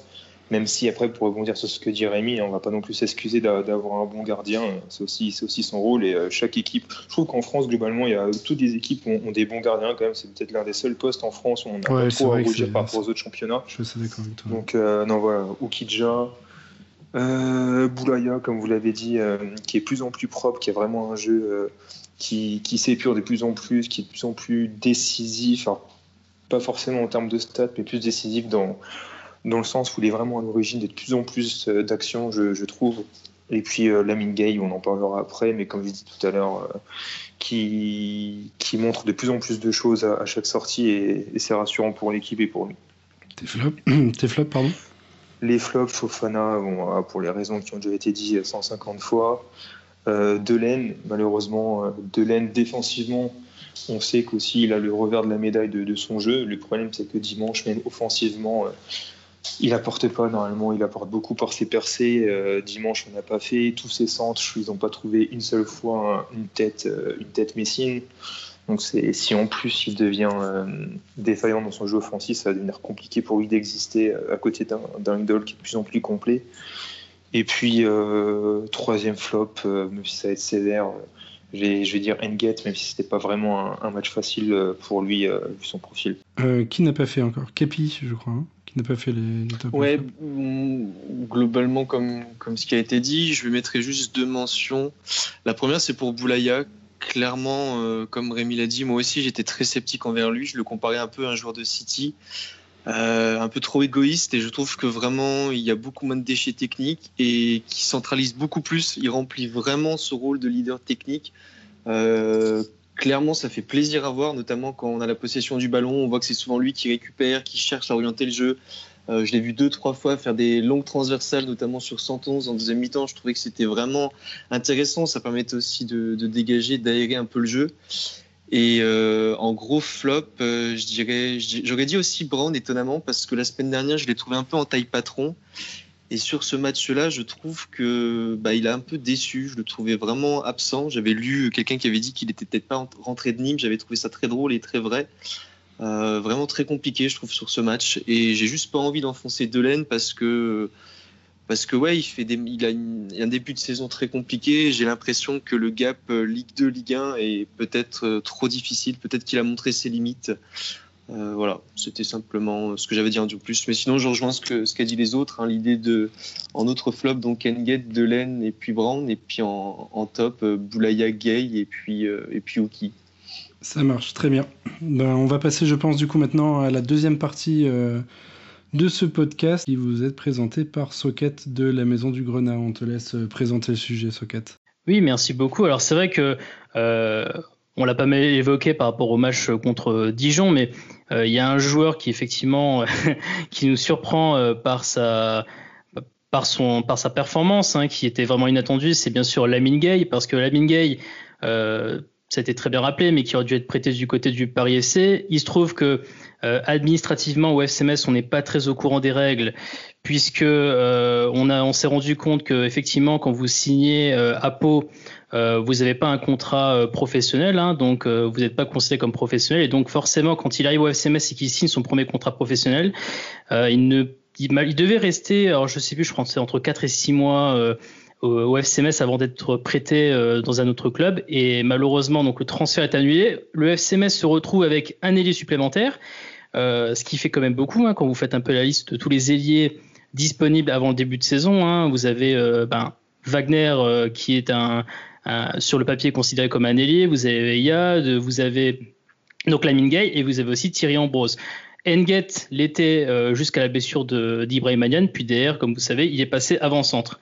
Même si après, pour rebondir sur ce que dit Rémi, on va pas non plus s'excuser d'avoir un bon gardien. C'est aussi, c'est aussi son rôle. Et euh, chaque équipe, je trouve qu'en France globalement, il y a toutes les équipes ont, des bons gardiens quand même. C'est peut-être l'un des seuls postes en France où on a pas trop à rougir par rapport aux autres championnats. Je suis d'accord avec toi. Donc euh, non voilà, Ukidja, euh, Boulaya, comme vous l'avez dit, qui est plus en plus propre, qui a vraiment un jeu qui, qui s'épure de plus en plus, qui est de plus en plus décisif, pas forcément en termes de stats, mais plus décisif dans, dans le sens où il est vraiment à l'origine de plus en plus euh, d'actions, je, trouve. Et puis euh, Lamine Gay, on en parlera après, mais comme je dit tout à l'heure, euh, qui, qui montre de plus en plus de choses à, chaque sortie et, c'est rassurant pour l'équipe et pour lui. Tes flops, [CLEARS THROAT] Tes flops pardon? Les flops, Fofana, bon, pour les raisons qui ont déjà été dites 150 fois. Euh, Delaine, malheureusement, Delaine défensivement, on sait qu'aussi il a le revers de la médaille de, son jeu. Le problème, c'est que dimanche, même offensivement, il apporte pas. Normalement, il apporte beaucoup par ses percées. Euh, dimanche, on n'a pas fait. Tous ses centres, ils n'ont pas trouvé une seule fois une tête, une tête messine. Donc, si en plus il devient défaillant dans son jeu offensif, ça va devenir compliqué pour lui d'exister à côté d'un idole qui est de plus en plus complet. Et puis, euh, troisième flop, euh, même si ça va être sévère, euh, je vais dire Engate, même si c'était pas vraiment un, match facile pour lui, vu son profil. qui n'a pas fait encore? Kepi, je crois, hein, n'a pas fait les, top Ouais, mm, globalement, comme, comme ce qui a été dit, je mettre juste deux mentions. La première, c'est pour Boulaya. Clairement, comme Rémi l'a dit, moi aussi j'étais très sceptique envers lui. Je le comparais un peu à un joueur de City. Euh, un peu trop égoïste et je trouve que vraiment il y a beaucoup moins de déchets techniques et qui centralise beaucoup plus. Il remplit vraiment ce rôle de leader technique. Euh, clairement, ça fait plaisir à voir, notamment quand on a la possession du ballon. On voit que c'est souvent lui qui récupère, qui cherche à orienter le jeu. Euh, je l'ai vu deux, trois fois faire des longues transversales, notamment sur 111 en deuxième mi-temps. Je trouvais que c'était vraiment intéressant. Ça permettait aussi de, dégager, d'aérer un peu le jeu. Et euh, en gros flop, euh, je dirais, j'aurais dit aussi Brown étonnamment parce que la semaine dernière, je l'ai trouvé un peu en taille patron. Et sur ce match-là, je trouve que bah, il a un peu déçu. Je le trouvais vraiment absent. J'avais lu quelqu'un qui avait dit qu'il était peut-être pas rentré de Nîmes. J'avais trouvé ça très drôle et très vrai. Euh, vraiment très compliqué, je trouve, sur ce match. Et j'ai juste pas envie d'enfoncer Delaine parce que parce que ouais, il fait il a un début de saison très compliqué. J'ai l'impression que le gap euh, Ligue 2, Ligue 1 est peut-être euh, trop difficile. Peut-être qu'il a montré ses limites. Euh, voilà, c'était simplement ce que j'avais dit un peu plus. Mais sinon, je rejoins ce qu'a ce dit les autres. Hein, L'idée de, en autre flop, donc Engate, Delaine et puis Brown. Et puis en, en top, Boulaya, Gay et puis, et puis Uki. Ça marche, très bien. Ben, on va passer, je pense, du coup, maintenant à la deuxième partie de ce podcast qui vous est présenté par Socket de la Maison du Grenat. On te laisse euh, présenter le sujet, Socket. Oui, merci beaucoup. Alors c'est vrai que euh, on l'a pas mal évoqué par rapport au match contre Dijon, mais euh, il y a un joueur qui effectivement [LAUGHS] qui nous surprend par sa performance, hein, qui était vraiment inattendue. C'est bien sûr Lamine Gay, parce que Lamine Gay ça a été très bien rappelé, mais qui aurait dû être prêté du côté du Paris FC. Il se trouve que euh, administrativement au FCMS, on n'est pas très au courant des règles, puisque euh, s'est rendu compte que effectivement, quand vous signez euh, à vous n'avez pas un contrat professionnel, hein, donc vous n'êtes pas considéré comme professionnel, et donc forcément, quand il arrive au FCMS et qu'il signe son premier contrat professionnel, il devait rester, alors je sais plus, je que c'est entre 4 et 6 mois au, FCMS avant d'être prêté euh, dans un autre club. Et malheureusement, donc le transfert est annulé. Le FCMS se retrouve avec un ailier supplémentaire, euh, ce qui fait quand même beaucoup hein, quand vous faites un peu la liste de tous les ailiers disponibles avant le début de saison. Hein. Vous avez euh, ben, Wagner qui est un, sur le papier considéré comme un ailier. Vous avez Yad, vous avez donc Lamine Gay et vous avez aussi Thierry Ambrose. Enget l'était jusqu'à la blessure d'Ibrahim Manian, puis derrière, comme vous savez, il est passé avant-centre.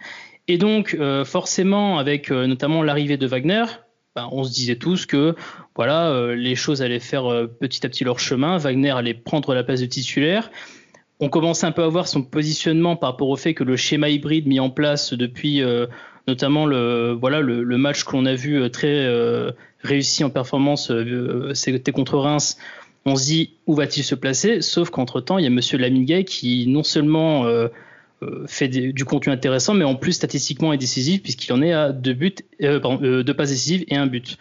Et donc, euh, forcément, avec euh, notamment l'arrivée de Wagner, ben, on se disait tous que voilà, euh, les choses allaient faire petit à petit leur chemin. Wagner allait prendre la place de titulaire. On commençait un peu à voir son positionnement par rapport au fait que le schéma hybride mis en place depuis notamment le voilà le, match que l'on a vu très réussi en performance, c'était contre Reims. On se dit où va-t-il se placer? Sauf qu'entre temps, il y a Monsieur Lamingay qui non seulement euh, fait du contenu intéressant, mais en plus statistiquement est décisif puisqu'il en est à deux euh, euh, passes décisives et un but.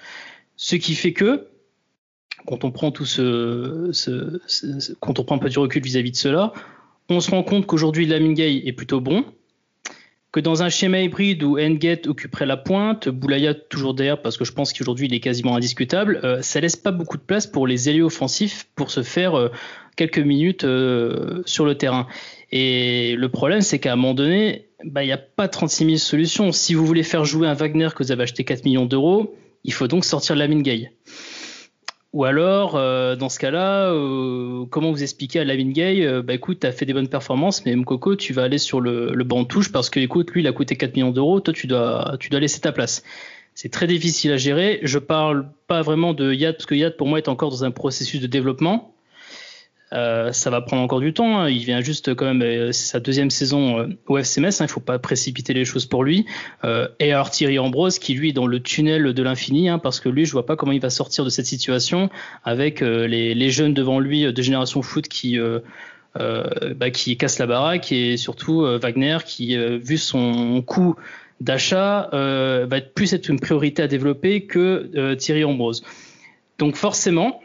Ce qui fait que quand on prend tout ce, prend un peu du recul vis-à-vis de cela, on se rend compte qu'aujourd'hui Lamine Gay est plutôt bon, que dans un schéma hybride où Engate occuperait la pointe, Boulaya toujours derrière parce que je pense qu'aujourd'hui il est quasiment indiscutable, ça laisse pas beaucoup de place pour les ailiers offensifs pour se faire quelques minutes sur le terrain. Et le problème, c'est qu'à un moment donné, bah, il n'y a pas 36 000 solutions. Si vous voulez faire jouer un Wagner que vous avez acheté 4 millions d'euros, Il faut donc sortir Lamine Gay. Ou alors, euh, dans ce cas-là, euh, comment vous expliquer à Lavin Gay, euh, bah écoute, tu as fait des bonnes performances, mais Mkoko, tu vas aller sur le, le banc de touche parce que, écoute, lui, il a coûté 4 millions d'euros, toi, tu dois, tu dois laisser ta place. C'est très difficile à gérer. Je parle pas vraiment de Yad, parce que Yad, pour moi, est encore dans un processus de développement. Euh, ça va prendre encore du temps. Hein. Il vient juste quand même, euh, sa deuxième saison euh, au FCMS. Hein. Il faut pas précipiter les choses pour lui. et alors Thierry Ambrose qui lui est dans le tunnel de l'infini, hein, parce que lui, je vois pas comment il va sortir de cette situation avec les, jeunes devant lui de génération foot qui bah, qui casse la baraque et surtout Wagner qui, vu son coût d'achat, va plus être une priorité à développer que Thierry Ambrose. Donc forcément,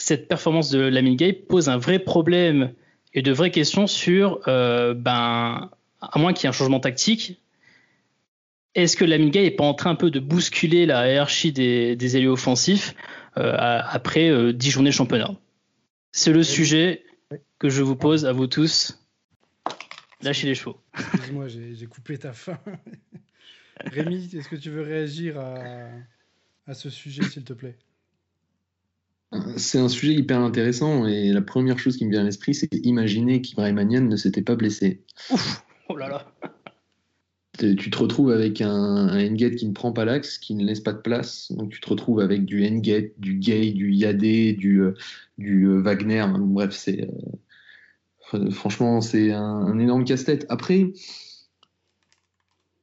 cette performance de Lamine Gay pose un vrai problème et de vraies questions sur, euh, ben, à moins qu'il y ait un changement tactique, est-ce que Lamine Gay n'est pas en train un peu de bousculer la hiérarchie des, des ailiers offensifs euh, après euh, dix journées de championnat? C'est le sujet que je vous pose à vous tous. Lâchez les chevaux. Excuse-moi, j'ai coupé ta fin. [LAUGHS] Rémi, est-ce que tu veux réagir à ce sujet, s'il te plaît? C'est un sujet hyper intéressant et la première chose qui me vient à l'esprit, c'est imaginer qu'Ibrahim ne s'était pas blessé. Ouf Oh là là tu te retrouves avec un, un qui ne prend pas l'axe, qui ne laisse pas de place. Donc tu te retrouves avec du Enget, du Gay, du Yadé, du, euh, du euh, Wagner. Bref, c'est euh, franchement c'est un, un, énorme casse-tête. Après,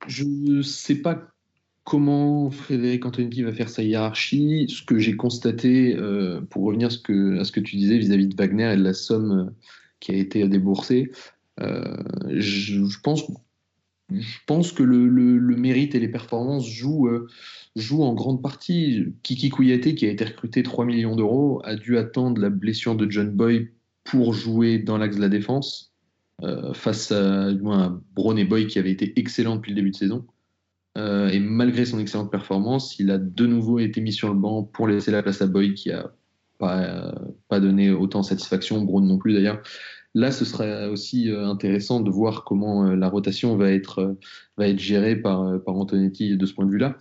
je ne sais pas comment Frédéric Antonetti va faire sa hiérarchie. Ce que j'ai constaté, euh, pour revenir à ce, que, tu disais vis-à-vis de Wagner et de la somme euh, qui a été déboursée, euh, je, pense, que le, mérite et les performances jouent, en grande partie. Kiki Kouyaté, qui a été recruté 3 millions d'euros, a dû attendre la blessure de John Boy pour jouer dans l'axe de la défense, face à, et Boy qui avait été excellent depuis le début de saison. Euh, et malgré son excellente performance, il a de nouveau été mis sur le banc pour laisser la place à Boyd qui a pas, euh, donné autant de satisfaction, Brown non plus d'ailleurs. Là, ce serait aussi euh, intéressant de voir comment la rotation va être, va être gérée par, par Antonetti de ce point de vue-là.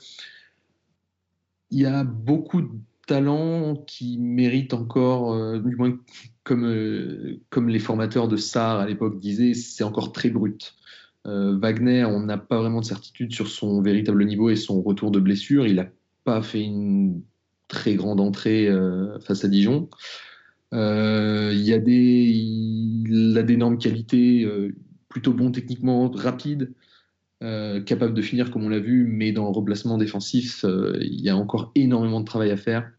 Il y a beaucoup de talents qui méritent encore, du moins comme, comme les formateurs de SAR à l'époque disaient, c'est encore très brut. Euh, Wagner, on n'a pas vraiment de certitude sur son véritable niveau et son retour de blessure. Il n'a pas fait une très grande entrée euh, face à Dijon. Euh, il, a des, d'énormes qualités, plutôt bon techniquement, rapide, capable de finir comme on l'a vu, mais dans le replacement défensif, il y a encore énormément de travail à faire.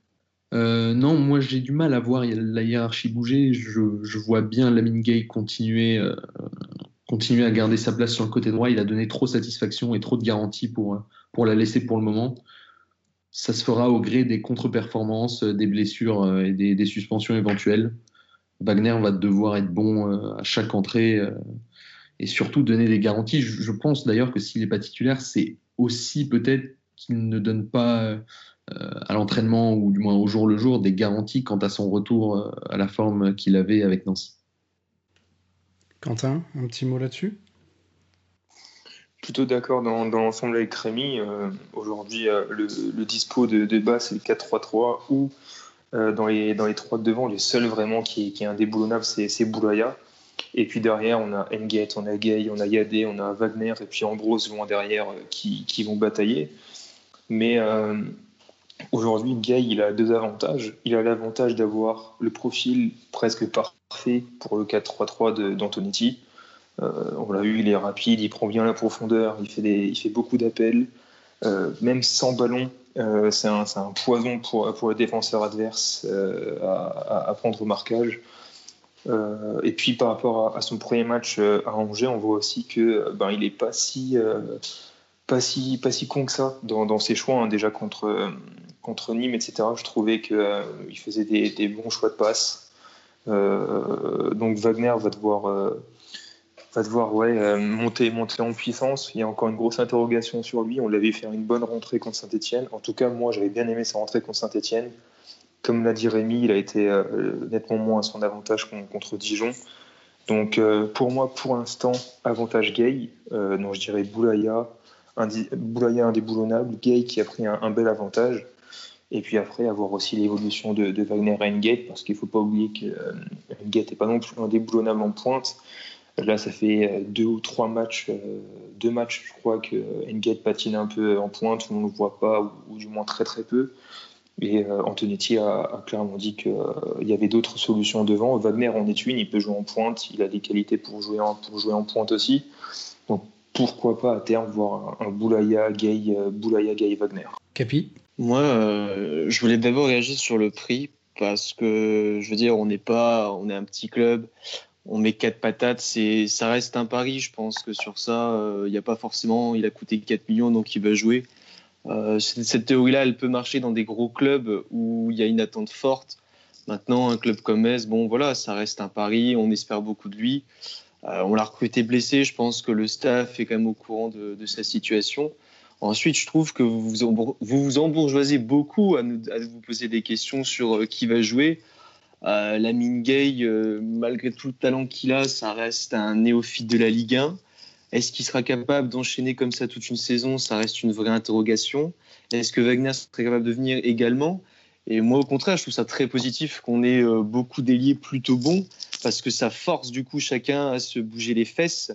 non, moi j'ai du mal à voir la hiérarchie bouger. Je, je vois bien Lamine Gay continuer continuer à garder sa place sur le côté droit. Il a donné trop satisfaction et trop de garanties pour, pour la laisser pour le moment. Ça se fera au gré des contre-performances, des blessures euh, et des, suspensions éventuelles. Wagner va devoir être bon euh, à chaque entrée euh, et surtout donner des garanties. Je pense d'ailleurs que s'il n'est pas titulaire, c'est aussi peut-être qu'il ne donne pas à l'entraînement ou du moins au jour le jour des garanties quant à son retour à la forme qu'il avait avec Nancy. Quentin, un petit mot là-dessus? Plutôt d'accord dans, l'ensemble avec Rémi. Euh, aujourd'hui, euh, le, dispo de, de bas, c'est le 4-3-3 ou euh, dans, les, dans les trois de devant, les seuls vraiment qui, qui est indéboulonnable, c'est Boulaya. Et puis derrière, on a Enget, on a Gay, on a Yadé, on a Wagner et puis Ambrose loin derrière qui, qui vont batailler. Mais aujourd'hui, Gay, il a deux avantages. Il a l'avantage d'avoir le profil presque parfait pour le 4-3-3 d'Antonetti. Euh, on l'a vu, il est rapide, il prend bien la profondeur, il fait, des, il fait beaucoup d'appels. Euh, même sans ballon, euh, c'est un, poison pour, pour le défenseur adverse à, à, prendre au marquage. et puis par rapport à, son premier match à Angers, on voit aussi que ben, il n'est pas si, pas, si, pas si con que ça dans, dans ses choix. Hein. déjà contre, contre Nîmes, etc., je trouvais qu'il faisait des, des, bons choix de passe. Euh, donc Wagner va devoir euh, va devoir ouais, euh, monter, monter en puissance. Il y a encore une grosse interrogation sur lui. On l'avait fait une bonne rentrée contre Saint-Etienne. En tout cas, moi, j'avais bien aimé sa rentrée contre Saint-Etienne. Comme l'a dit Rémi, il a été nettement moins à son avantage contre Dijon. Donc, pour moi, pour l'instant, avantage gay. donc, je dirais Boulaya, Boulaya indéboulonnable, Gay qui a pris un, bel avantage. Et puis après, avoir aussi l'évolution de, Wagner et Engate, parce qu'il ne faut pas oublier que euh, n'est pas non plus indéboulonnable en pointe. Là, ça fait euh, deux ou trois matchs, euh, deux matchs, je crois, que Engate patine un peu en pointe, on ne le voit pas, ou, du moins très très peu. Et Antonetti a, clairement dit qu'il y avait d'autres solutions devant. Wagner en est une, il peut jouer en pointe, il a des qualités pour jouer pour jouer en pointe aussi. Pourquoi pas à terme voir un, Boulaya, Gay, Boulaya, Gay, Wagner. Capi Moi, euh, je voulais d'abord réagir sur le prix parce que je veux dire, on n'est pas, on est un petit club, on met quatre patates, c'est, ça reste un pari. Je pense que sur ça, euh, il n'y a pas forcément, il a coûté 4 millions donc il va jouer. Euh, cette théorie-là, elle peut marcher dans des gros clubs où il y a une attente forte. Maintenant, un club comme Metz, bon voilà, ça reste un pari, on espère beaucoup de lui. Euh, on l'a recruté blessé, je pense que le staff est quand même au courant de, sa situation. Ensuite, je trouve que vous vous, embourgeoisez beaucoup à, nous, vous poser des questions sur euh, qui va jouer. Euh, la Gay, euh, malgré tout le talent qu'il a, ça reste un néophyte de la Ligue 1. Est-ce qu'il sera capable d'enchaîner comme ça toute une saison? Ça reste une vraie interrogation. Est-ce que Wagner serait capable de venir également? Et moi, au contraire, je trouve ça très positif qu'on ait beaucoup d'ailiers plutôt bons, parce que ça force du coup chacun à se bouger les fesses.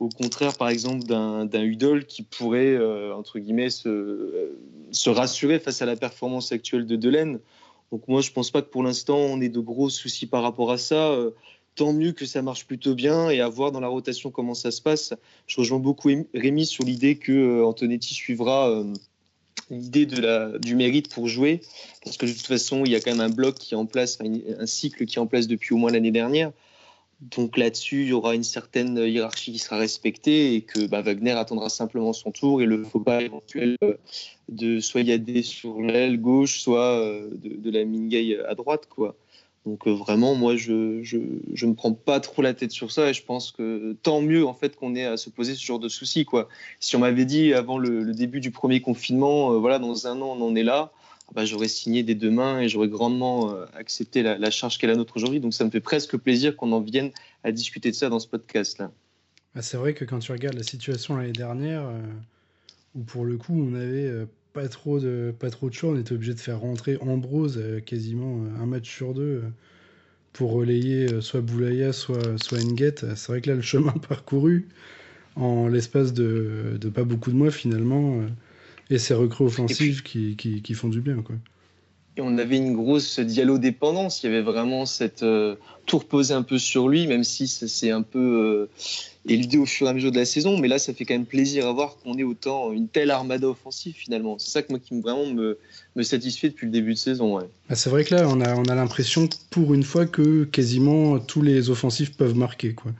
Au contraire, par exemple, d'un Udol qui pourrait, euh, entre guillemets, se, euh, se, rassurer face à la performance actuelle de Delaine. Donc moi, je pense pas que pour l'instant, on ait de gros soucis par rapport à ça. tant mieux que ça marche plutôt bien et à voir dans la rotation comment ça se passe. Je rejoins beaucoup Rémi sur l'idée que Antonetti suivra l'idée de la, du mérite pour jouer, parce que de toute façon, il y a quand même un bloc qui est en place, un, cycle qui est en place depuis au moins l'année dernière. Donc là-dessus, il y aura une certaine hiérarchie qui sera respectée et que bah, Wagner attendra simplement son tour et le faux pas éventuel euh, de soit Yadé sur l'aile gauche, soit euh, de, de la Mingay à droite. quoi. Donc euh, vraiment, moi, je, je, me prends pas trop la tête sur ça et je pense que tant mieux en fait qu'on ait à se poser ce genre de soucis. Quoi. Si on m'avait dit avant le, début du premier confinement, euh, voilà, dans un an, on en est là, bah, j'aurais signé des deux mains et j'aurais grandement euh, accepté la, charge qu'est la nôtre aujourd'hui. Donc ça me fait presque plaisir qu'on en vienne à discuter de ça dans ce podcast-là. Bah, c'est vrai que quand tu regardes la situation l'année dernière, où pour le coup on avait pas trop de pas trop de choix. On était obligé de faire rentrer Ambrose euh, quasiment euh, un match sur deux euh, pour relayer soit Boulaya, soit soit C'est vrai que là le chemin [LAUGHS] parcouru en l'espace de, de, pas beaucoup de mois finalement et ces recrues offensives qui, qui, qui, font du bien quoi. Et on avait une grosse dialo-dépendance. Il y avait vraiment cette tour posée un peu sur lui, même si c'est un peu éludé au fur et à mesure de la saison. Mais là, ça fait quand même plaisir à voir qu'on ait autant une telle armada offensive finalement. C'est ça que moi qui vraiment me, me satisfait depuis le début de saison. Bah, c'est vrai que là, on a, on a l'impression pour une fois que quasiment tous les offensifs peuvent marquer. Quoi.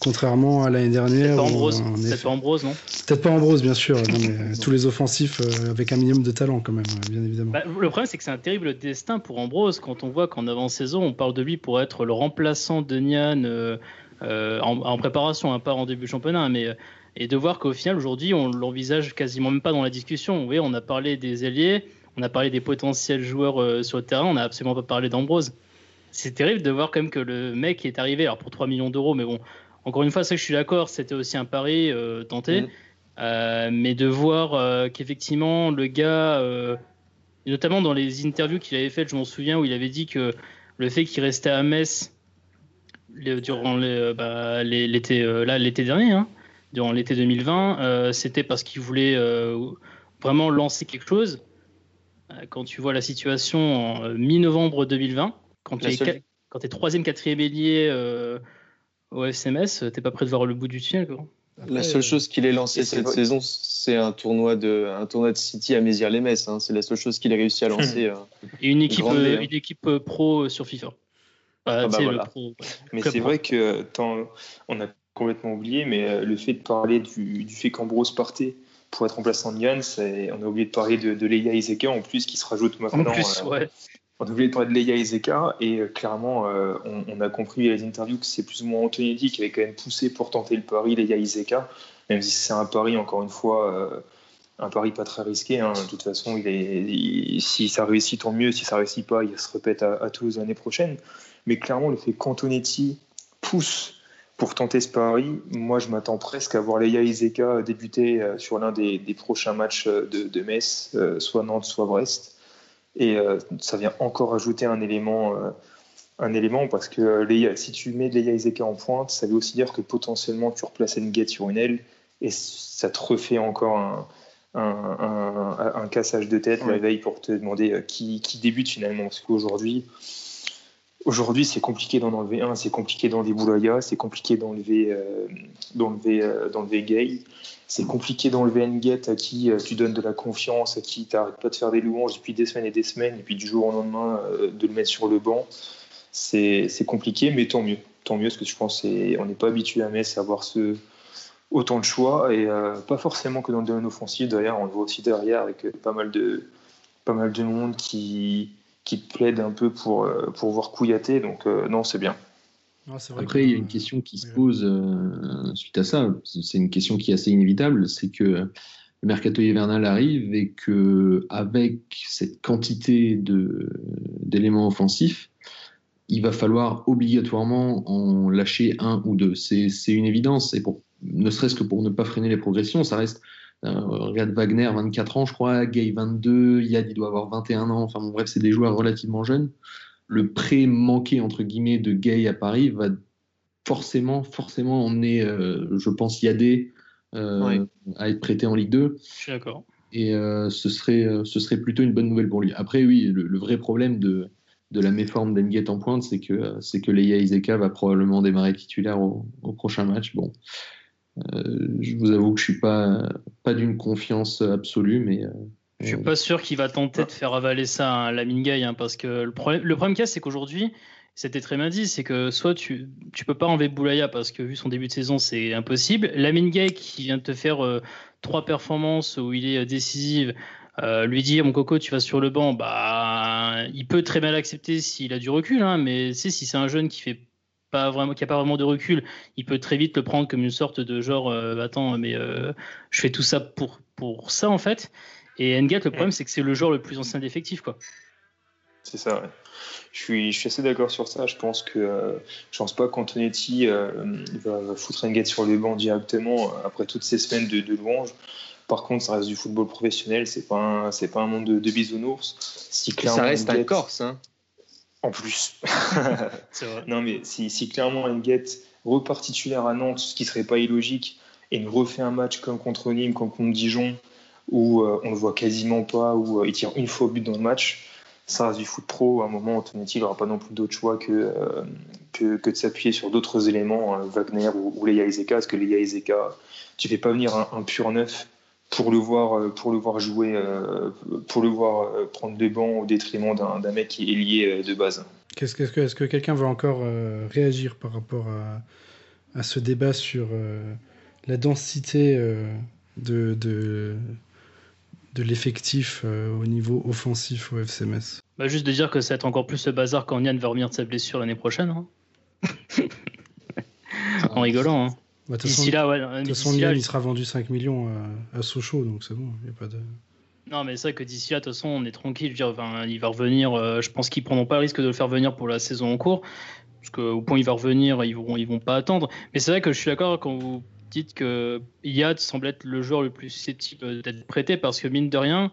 Contrairement à l'année dernière. Peut-être pas Ambrose, non Peut-être pas Ambrose, bien sûr. mais tous les offensifs euh, avec un minimum de talent, quand même, bien évidemment. Bah, le problème, c'est que c'est un terrible destin pour Ambrose quand on voit qu'en avant-saison, on parle de lui pour être le remplaçant de Nian. Euh, euh, en, préparation, hein, pas en début de championnat, mais et de voir qu'au final aujourd'hui on l'envisage quasiment même pas dans la discussion. Vous voyez, on a parlé des ailiers, on a parlé des potentiels joueurs euh, sur le terrain, on n'a absolument pas parlé d'Ambrose. C'est terrible de voir quand même que le mec est arrivé, alors pour 3 millions d'euros, mais bon, encore une fois, que je suis d'accord, c'était aussi un pari euh, tenté, mm. mais de voir qu'effectivement le gars, notamment dans les interviews qu'il avait faites, je m'en souviens, où il avait dit que le fait qu'il restait à Metz durant euh, bah, l'été euh, là l'été dernier, hein, durant l'été 2020, euh, c'était parce qu'il voulait vraiment lancer quelque chose. Quand tu vois la situation en mi-novembre 2020, quand tu es, quand es troisième, quatrième ailier au FCMS, t'es pas prêt de voir le bout du tunnel. la seule chose qu'il ait lancé cette saison, c'est un tournoi de un tournoi de City à Mézières-les-Messes. Hein. C'est la seule chose qu'il a réussi à lancer. Et une équipe, une équipe pro sur FIFA. Ah, bah mais c'est vrai que on a complètement oublié, mais euh, le fait de parler du, fait qu'Ambrose partait pour être remplaçant de Yann, on a oublié de parler de, de Leia en plus qui se rajoute maintenant. En plus, euh, On a oublié de parler de Leia Izeka et euh, clairement, on, a compris les interviews que c'est plus ou moins Antonetti qui avait quand même poussé pour tenter le pari Leia Izeka, même si c'est un pari encore une fois un pari pas très risqué. Hein. De toute façon, si ça réussit, tant mieux. Si ça réussit pas, il se répète à, à tous les années prochaines. Mais clairement, le fait qu'Antonetti pousse pour tenter ce pari, moi je m'attends presque à voir Leia Izeka débuter sur l'un des, prochains matchs de Metz, soit Nantes, soit Brest. Et ça vient encore ajouter un élément un élément parce que si tu mets Leia Izeka en pointe, ça veut aussi dire que potentiellement tu replaces Nguet sur une aile et ça te refait encore un, un, cassage de tête la veille pour te demander euh, qui, qui débute finalement. Parce qu'aujourd'hui, aujourd'hui c'est compliqué d'en enlever un, c'est compliqué d'enlever Boulaya, c'est compliqué d'enlever euh, euh, d'enlever Gay, c'est compliqué d'enlever Nguet à qui tu donnes de la confiance, à qui tu n'arrêtes pas de faire des louanges depuis des semaines et des semaines, et puis du jour au lendemain de le mettre sur le banc c'est compliqué, mais tant mieux. Tant mieux, parce que je pense qu'on n'est pas habitué à Metz à avoir autant de choix, et euh, pas forcément que dans le domaine offensif. D'ailleurs, on le voit aussi derrière avec euh, pas mal de, pas mal de monde qui, qui plaide un peu pour, euh, pour voir Kouyaté. Donc, non, c'est bien. Après, il y a une question qui se pose suite à ça. C'est une question qui est assez inévitable. C'est que le mercato hivernal arrive et que avec cette quantité d'éléments offensifs, il va falloir obligatoirement en lâcher un ou deux. C'est une évidence. Et pour, ne serait-ce que pour ne pas freiner les progressions, ça reste. Euh, regarde Wagner, 24 ans, je crois, Gay, 22, Yad, il doit avoir 21 ans. Enfin, bon, bref, c'est des joueurs relativement jeunes. Le prêt manqué, entre guillemets, de Gay à Paris va forcément, forcément emmener, euh, je pense, Yadé euh, à être prêté en Ligue 2. Je suis d'accord. Et euh, ce, serait, ce serait plutôt une bonne nouvelle pour lui. Après, oui, le vrai problème de, de la méforme d'Enguet en pointe, c'est que, c'est que Leia Izeka va probablement démarrer titulaire au, prochain match. Bon, je vous avoue que je suis pas, pas d'une confiance absolue, mais. Euh, je suis pas sûr qu'il va tenter de faire avaler ça à Lamine Gay, hein, parce que le problème, le problème qu'il c'est qu'aujourd'hui, c'était très bien dit, c'est que soit tu, tu peux pas enlever Boulaya parce que vu son début de saison, c'est impossible. Lamine Gay qui vient de te faire euh, trois performances où il est décisif, euh, lui dire mon coco tu vas sur le banc bah il peut très mal accepter s'il a du recul hein, mais si c'est un jeune qui fait pas vraiment qui a pas vraiment de recul il peut très vite le prendre comme une sorte de genre euh, attends mais euh, je fais tout ça pour pour ça en fait et Ngat le problème c'est que c'est le joueur le plus ancien d'effectif quoi c'est ça ouais. Je suis, je suis assez d'accord sur ça. Je pense que je pense pas qu'Antonetti va, foutre Ngat sur le banc directement après toutes ces semaines de, de louanges. Par contre, ça reste du football professionnel, c'est pas c'est pas un monde de, bisounours. Si ça reste un Corse, hein. En plus. [LAUGHS] Non, mais si, si clairement Nguet repart titulaire à Nantes, ce qui serait pas illogique, et nous refait un match comme contre Nîmes, comme contre Dijon, où euh, on le voit quasiment pas, où euh, il tire une fois au but dans le match, ça reste du foot pro. À un moment, Antonetti n'aura pas non plus d'autre choix que, euh, que, que, de s'appuyer sur d'autres éléments, Wagner ou, ou Leia Ezeka, parce que Leia Ezeka, tu fais pas venir un, un pur neuf pour le voir, euh, pour le voir jouer, euh, pour le voir euh, prendre des bancs au détriment d'un mec qui est lié de base. Qu'est-ce que, est-ce que quelqu'un veut encore réagir par rapport à, à ce débat sur la densité de, de, de l'effectif au niveau offensif au FCMS bah Juste de dire que ça va être encore plus ce bazar quand Yann va revenir de sa blessure l'année prochaine. Hein. [LAUGHS] en rigolant. Hein. Bah, d'ici là, ouais. De toute façon, il sera vendu 5 millions à, Sochaux, donc c'est bon, il a pas de. Non, mais c'est vrai que d'ici là, de toute façon, on est tranquille. Je veux dire, il va revenir. Euh, je pense qu'ils prendront pas le risque de le faire venir pour la saison en cours. Parce qu'au point où il va revenir, ils vont, ils vont pas attendre. Mais c'est vrai que je suis d'accord quand vous dites que Yad semble être le joueur le plus susceptible d'être prêté parce que, mine de rien,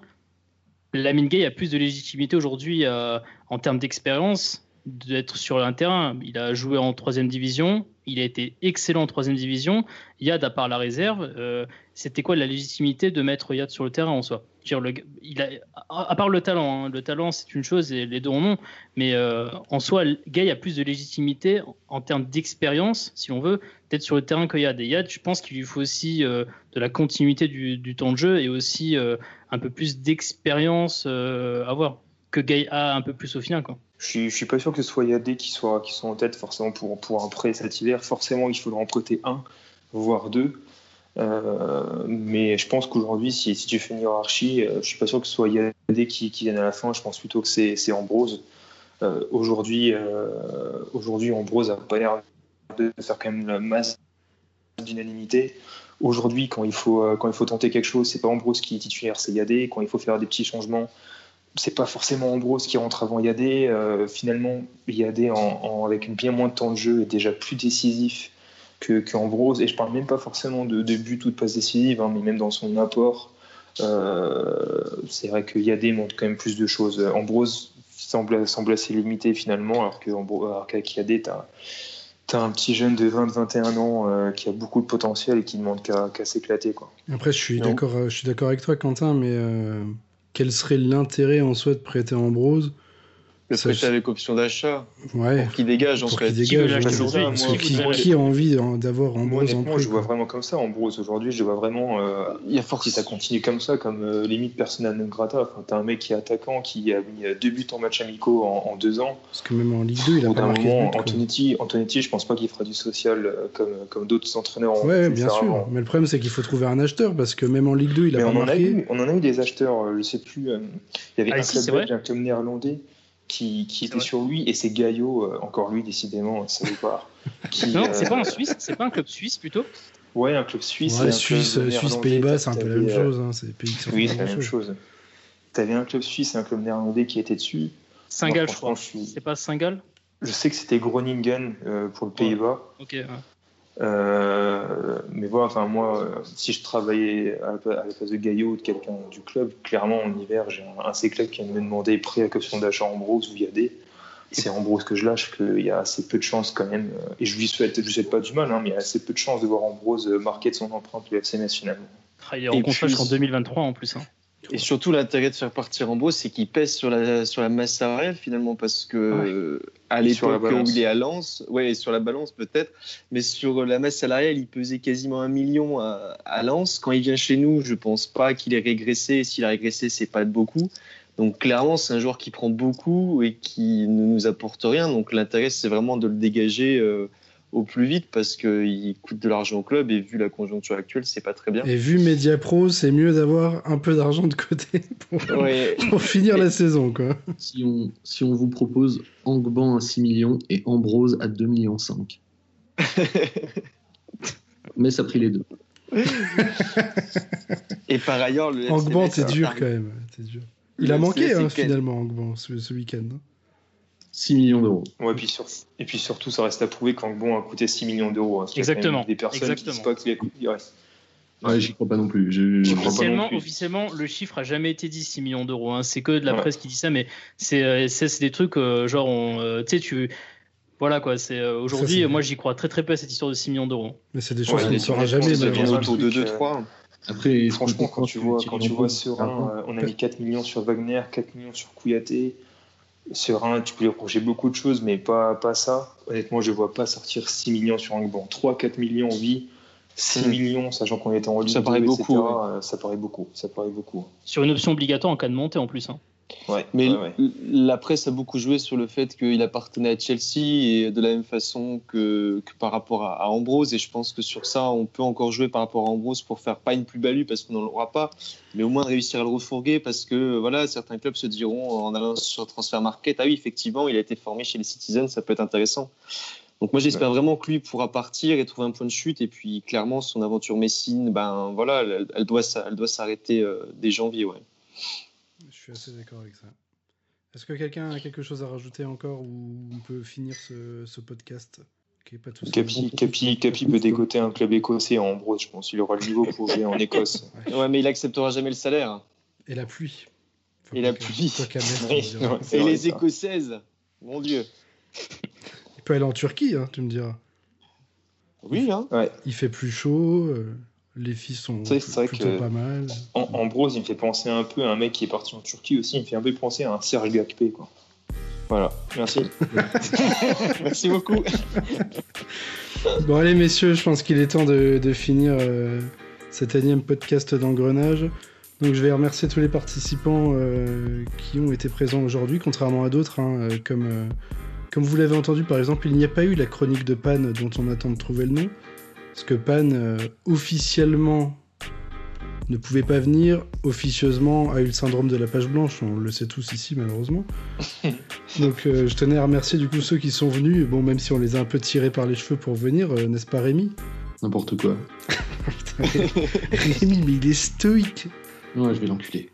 Lamine Gay a plus de légitimité aujourd'hui euh, en termes d'expérience d'être sur un terrain. Il a joué en troisième division, il a été excellent en troisième division. Yad, à part la réserve, euh, c'était quoi la légitimité de mettre Yad sur le terrain en soi? Le, il a, À part le talent, hein. le talent c'est une chose et les deux en ont, mais euh, en soi, Gay a plus de légitimité en, termes d'expérience, si on veut, d'être sur le terrain que Yad. Et Yad, je pense qu'il lui faut aussi euh, de la continuité du, temps de jeu et aussi un peu plus d'expérience à avoir que Gay a un peu plus au final. Je suis, suis pas sûr que ce soit Yadé qui soit, qui soit en tête forcément pour, pour un prêt cet hiver. Forcément, il faudra en prêter un, voire deux. Euh, mais je pense qu'aujourd'hui, si, tu fais une hiérarchie, euh, je suis pas sûr que ce soit Yadé qui, vienne à la fin. Je pense plutôt que c'est Ambrose. Euh, aujourd'hui, aujourd'hui, Ambrose a pas l'air de faire quand même la masse d'unanimité. Aujourd'hui, quand il faut quand il faut tenter quelque chose, c'est pas Ambrose qui est titulaire, c'est Yadé. Quand il faut faire des petits changements, c'est pas forcément Ambrose qui rentre avant Yadé. Euh, finalement, Yadé, en, avec une bien moins de temps de jeu, est déjà plus décisif que, que Ambrose. Et je parle même pas forcément de, de but ou de passe décisive, hein, mais même dans son apport. Euh, c'est vrai que Yadé montre quand même plus de choses. Ambrose semble, semble assez limité finalement, alors qu'avec Yadé, tu as, un petit jeune de 20-21 ans euh, qui a beaucoup de potentiel et qui ne demande qu'à s'éclater. Après, je suis d'accord avec toi, Quentin, mais quel serait l'intérêt en soi de prêter Ambrose le prêter avec option d'achat. Ouais. Pour qu'il dégage, en fait. Qui, qui, a envie d'avoir Ambrose en plus Je vois vraiment comme ça, Ambrose. Aujourd'hui, je vois vraiment. Euh, il y a force. Si ça continue comme ça, comme euh, limite personnel non grata. Enfin, T'as un mec qui est attaquant, qui a mis deux buts en match amicaux en, deux ans. Parce que même en Ligue 2, il a pas marqué moment, but, Antonetti, Antonetti, je pense pas qu'il fera du social euh, comme, comme d'autres entraîneurs. Ouais, bien sûr. Mais le problème, c'est qu'il faut trouver un acheteur parce que même en Ligue 2, il a pas marqué. on en a eu des acheteurs, je sais plus. Il y avait ah, un club belge, un club néerlandais qui, qui était sur lui et c'est Gaillot, euh, encore lui décidément, ça veut pas. [LAUGHS] non, c'est pas en Suisse, c'est pas un club suisse plutôt Ouais, un club suisse. Ouais, Suisse, Suisse Pays-Bas, c'est un peu la même chose. Hein, c'est pays oui, c'est la même chose. Tu avais un club suisse et un club néerlandais qui était dessus. Singal, je crois. C'est pas Singal Je sais que c'était Groningen euh, pour le Pays-Bas. Ok. Ouais. Euh, mais voilà, enfin moi, si je travaillais à la, place de Gaillot ou de quelqu'un du club, clairement en hiver, j'ai un, un C-Club qui vient de me demander prêt à caution d'achat Ambrose ou Yadé. C'est Ambrose que je lâche, qu'il y a assez peu de chances quand même, euh, et je lui souhaite, je lui souhaite pas du mal, hein, mais il y a assez peu de chances de voir Ambrose marquer de son empreinte le FC national. Ah, il est en contrat jusqu'en 2023 en plus. Hein. Et surtout, l'intérêt de faire partir en c'est qu'il pèse sur la, sur la masse salariale finalement, parce que à l'époque où il est à Lens, ouais, sur la balance peut-être, mais sur la masse salariale, il pesait quasiment un million à, à Lens. Quand il vient chez nous, je pense pas qu'il ait régressé. S'il a régressé, c'est pas de beaucoup. Donc clairement, c'est un joueur qui prend beaucoup et qui ne nous apporte rien. Donc l'intérêt, c'est vraiment de le dégager. Euh, au plus vite parce qu'il coûte de l'argent au club et vu la conjoncture actuelle, c'est pas très bien. Et vu Mediapro, c'est mieux d'avoir un peu d'argent de côté [LAUGHS] pour, pour finir la [LAUGHS] saison. Quoi. Si, on, si on vous propose Angban à 6 millions et Ambrose à 2 millions 5. [LAUGHS] Mais ça a pris les deux. et par ailleurs, le Angban, c'est dur quand même. Dur. Il a manqué hein, finalement, Angban, ce, ce week-end. Hein. 6 millions d'euros. Ouais, puis sur... Et puis surtout, ça reste à prouver quand bon a coûté 6 millions d'euros. Hein. Exactement. Des personnes Exactement. qui disent pas qu'il a coûté. Ouais. Ouais, j'y crois pas non plus. Je, officiellement, officiellement, le chiffre a jamais été dit 6 millions d'euros. Hein. C'est que de la presse qui dit ça, mais c'est euh, des trucs euh, genre, euh, tu sais, tu. Voilà quoi, c'est aujourd'hui, moi j'y crois très très peu à cette histoire de 6 millions d'euros. Mais c'est des choses qu'on ne saura jamais. Ça autour de 2-3. Après, franchement, quand tu vois, quand tu vois Serein, on a mis 4 millions sur Wagner, 4 millions sur Kouyaté, Serein, tu peux lui reprocher beaucoup de choses, mais pas, pas ça. Honnêtement, je ne vois pas sortir 6 millions sur un banc. 3-4 millions, oui. 6 hmm. millions, sachant qu'on est en Ligue ça paraît beaucoup. Ça paraît beaucoup. Ça paraît beaucoup. Sur une option obligatoire en cas de montée en plus. Hein. Ouais, mais la presse a beaucoup joué sur le fait qu'il appartenait à Chelsea et de la même façon que, que par rapport à, Ambrose. Et je pense que sur ça, on peut encore jouer par rapport à Ambrose pour faire pas une plus-value parce qu'on n'en aura pas, mais au moins réussir à le refourguer parce que voilà, certains clubs se diront en allant sur Transfer Market, ah oui, effectivement, il a été formé chez les Citizens, ça peut être intéressant. Donc moi j'espère vraiment que lui pourra partir et trouver un point de chute et puis clairement son aventure Messine, ben voilà, elle, doit elle doit s'arrêter euh, dès janvier, ouais suis assez d'accord avec ça. Est-ce que quelqu'un a quelque chose à rajouter encore ou on peut finir ce, podcast pas tout Capi, Capi, Capi peut dégoter un club écossais en gros, je pense. Il aura le niveau pour jouer en [LAUGHS] Écosse. Ouais. mais il acceptera jamais le salaire. Et la pluie. et la pluie. [LAUGHS] et les Écossaises. Mon Dieu. Il peut aller en Turquie, hein, tu me diras. Oui, hein. Il fait plus chaud. Euh, les filles sont plutôt pas mal. En, Ambrose, il me fait penser un peu à un mec qui est parti en Turquie aussi. Il me fait un peu penser à un Serge Gakpé, quoi. Voilà, merci. [LAUGHS] merci beaucoup. bon, allez, messieurs, je pense qu'il est temps de, finir euh, cet énième podcast d'engrenage. Donc, je vais remercier tous les participants euh, qui ont été présents aujourd'hui, contrairement à d'autres, hein, euh, comme, comme vous l'avez entendu, par exemple, il n'y a pas eu la chronique de panne dont on attend de trouver le nom. Parce que Pan, euh, officiellement, ne pouvait pas venir, officieusement a eu le syndrome de la page blanche, on le sait tous ici malheureusement. [LAUGHS] Donc euh, je tenais à remercier du coup ceux qui sont venus, bon même si on les a un peu tirés par les cheveux pour venir, euh, n'est-ce pas Rémi? N'importe quoi. [LAUGHS] Rémi, mais il est stoïque. Ouais, je vais l'enculer.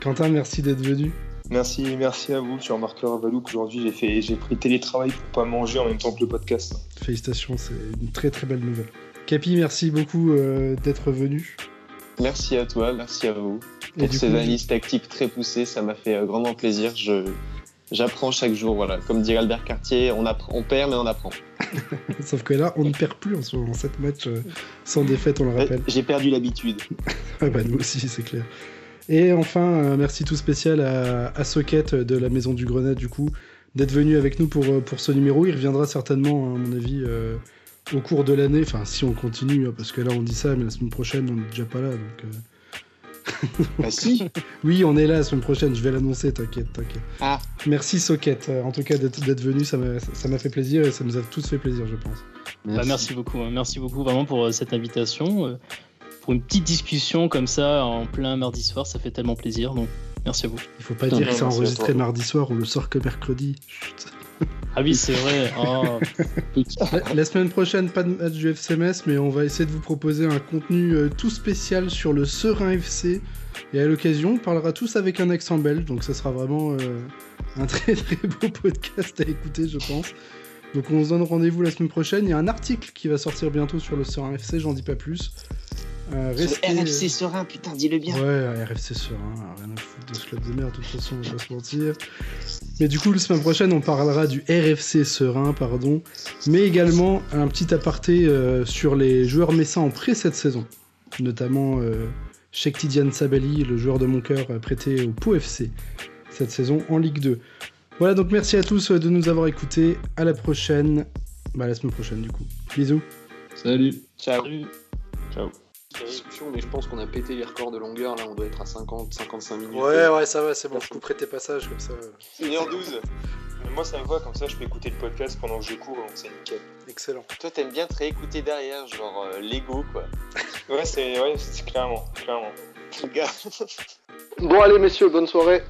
Quentin, merci d'être venu. Merci, merci à vous. Tu remarqueras, Valou, qu'aujourd'hui j'ai fait, j'ai pris télétravail pour pas manger en même temps que le podcast. Félicitations, c'est une très très belle nouvelle. Capi, merci beaucoup euh, d'être venu. Merci à toi, merci à vous pour ces analyses tactiques très poussées. Ça m'a fait euh, grandement plaisir. Je, j'apprends chaque jour. Voilà, comme dirait Albert Cartier, on, apprend, on perd mais on apprend. [LAUGHS] Sauf que là, on ne perd plus en ce moment. Cette match euh, sans défaite, on le rappelle. J'ai perdu l'habitude. [LAUGHS] ah bah nous aussi, c'est clair. Et enfin, merci tout spécial à, à Socket de la Maison du Grenade, du coup, d'être venu avec nous pour, euh, pour ce numéro. Il reviendra certainement, à mon avis, euh, au cours de l'année. Enfin, si on continue, hein, parce que là, on dit ça, mais la semaine prochaine, on n'est déjà pas là. Donc, euh... bah [LAUGHS] si Oui, on est là la semaine prochaine, je vais l'annoncer, t'inquiète, t'inquiète. Ah. Merci Socket, en tout cas, d'être venu, ça m'a fait plaisir et ça nous a tous fait plaisir, je pense. Merci, bah, merci beaucoup, hein. merci beaucoup vraiment pour cette invitation une petite discussion comme ça en plein mardi soir, ça fait tellement plaisir. Donc, merci à vous. Il faut pas dire que c'est enregistré mardi soir, on le sort que mercredi. Ah oui, c'est vrai. Oh. [LAUGHS] la, semaine prochaine, pas de match du FCMS, mais on va essayer de vous proposer un contenu euh, tout spécial sur le Serein FC. Et à l'occasion, on parlera tous avec un accent belge, donc ça sera vraiment euh, un très très beau podcast à écouter, je pense. Donc on se donne rendez-vous la semaine prochaine. Il y a un article qui va sortir bientôt sur le Serein FC, j'en dis pas plus. Euh, RFC Serein, putain, dis-le bien. Ouais, RFC Serein, rien à foutre de ce club de merde, de toute façon, on va pas se mentir. Mais du coup, la semaine prochaine, on parlera du RFC Serein, pardon, mais également un petit aparté euh, sur les joueurs messins en pré cette saison, notamment euh, Sheikh Tidiane Sabali, le joueur de mon cœur euh, prêté au Pau FC cette saison en Ligue 2. Voilà, donc merci à tous de nous avoir écoutés. À la prochaine. Bah, la semaine prochaine, du coup. Bisous. Salut. Ciao. Ciao mais je pense qu'on a pété les records de longueur. Là, on doit être à 50, 55 minutes. Ouais, ouais, ça va, c'est bon. Je couperai tes passages comme ça. 1h12. Moi, ça me va, comme ça, je peux écouter le podcast pendant que je cours, donc c'est nickel. Excellent. Toi, t'aimes bien te réécouter derrière, genre euh, Lego, quoi. [LAUGHS] ouais, c'est ouais, clairement, clairement. bon, allez, messieurs, bonne soirée.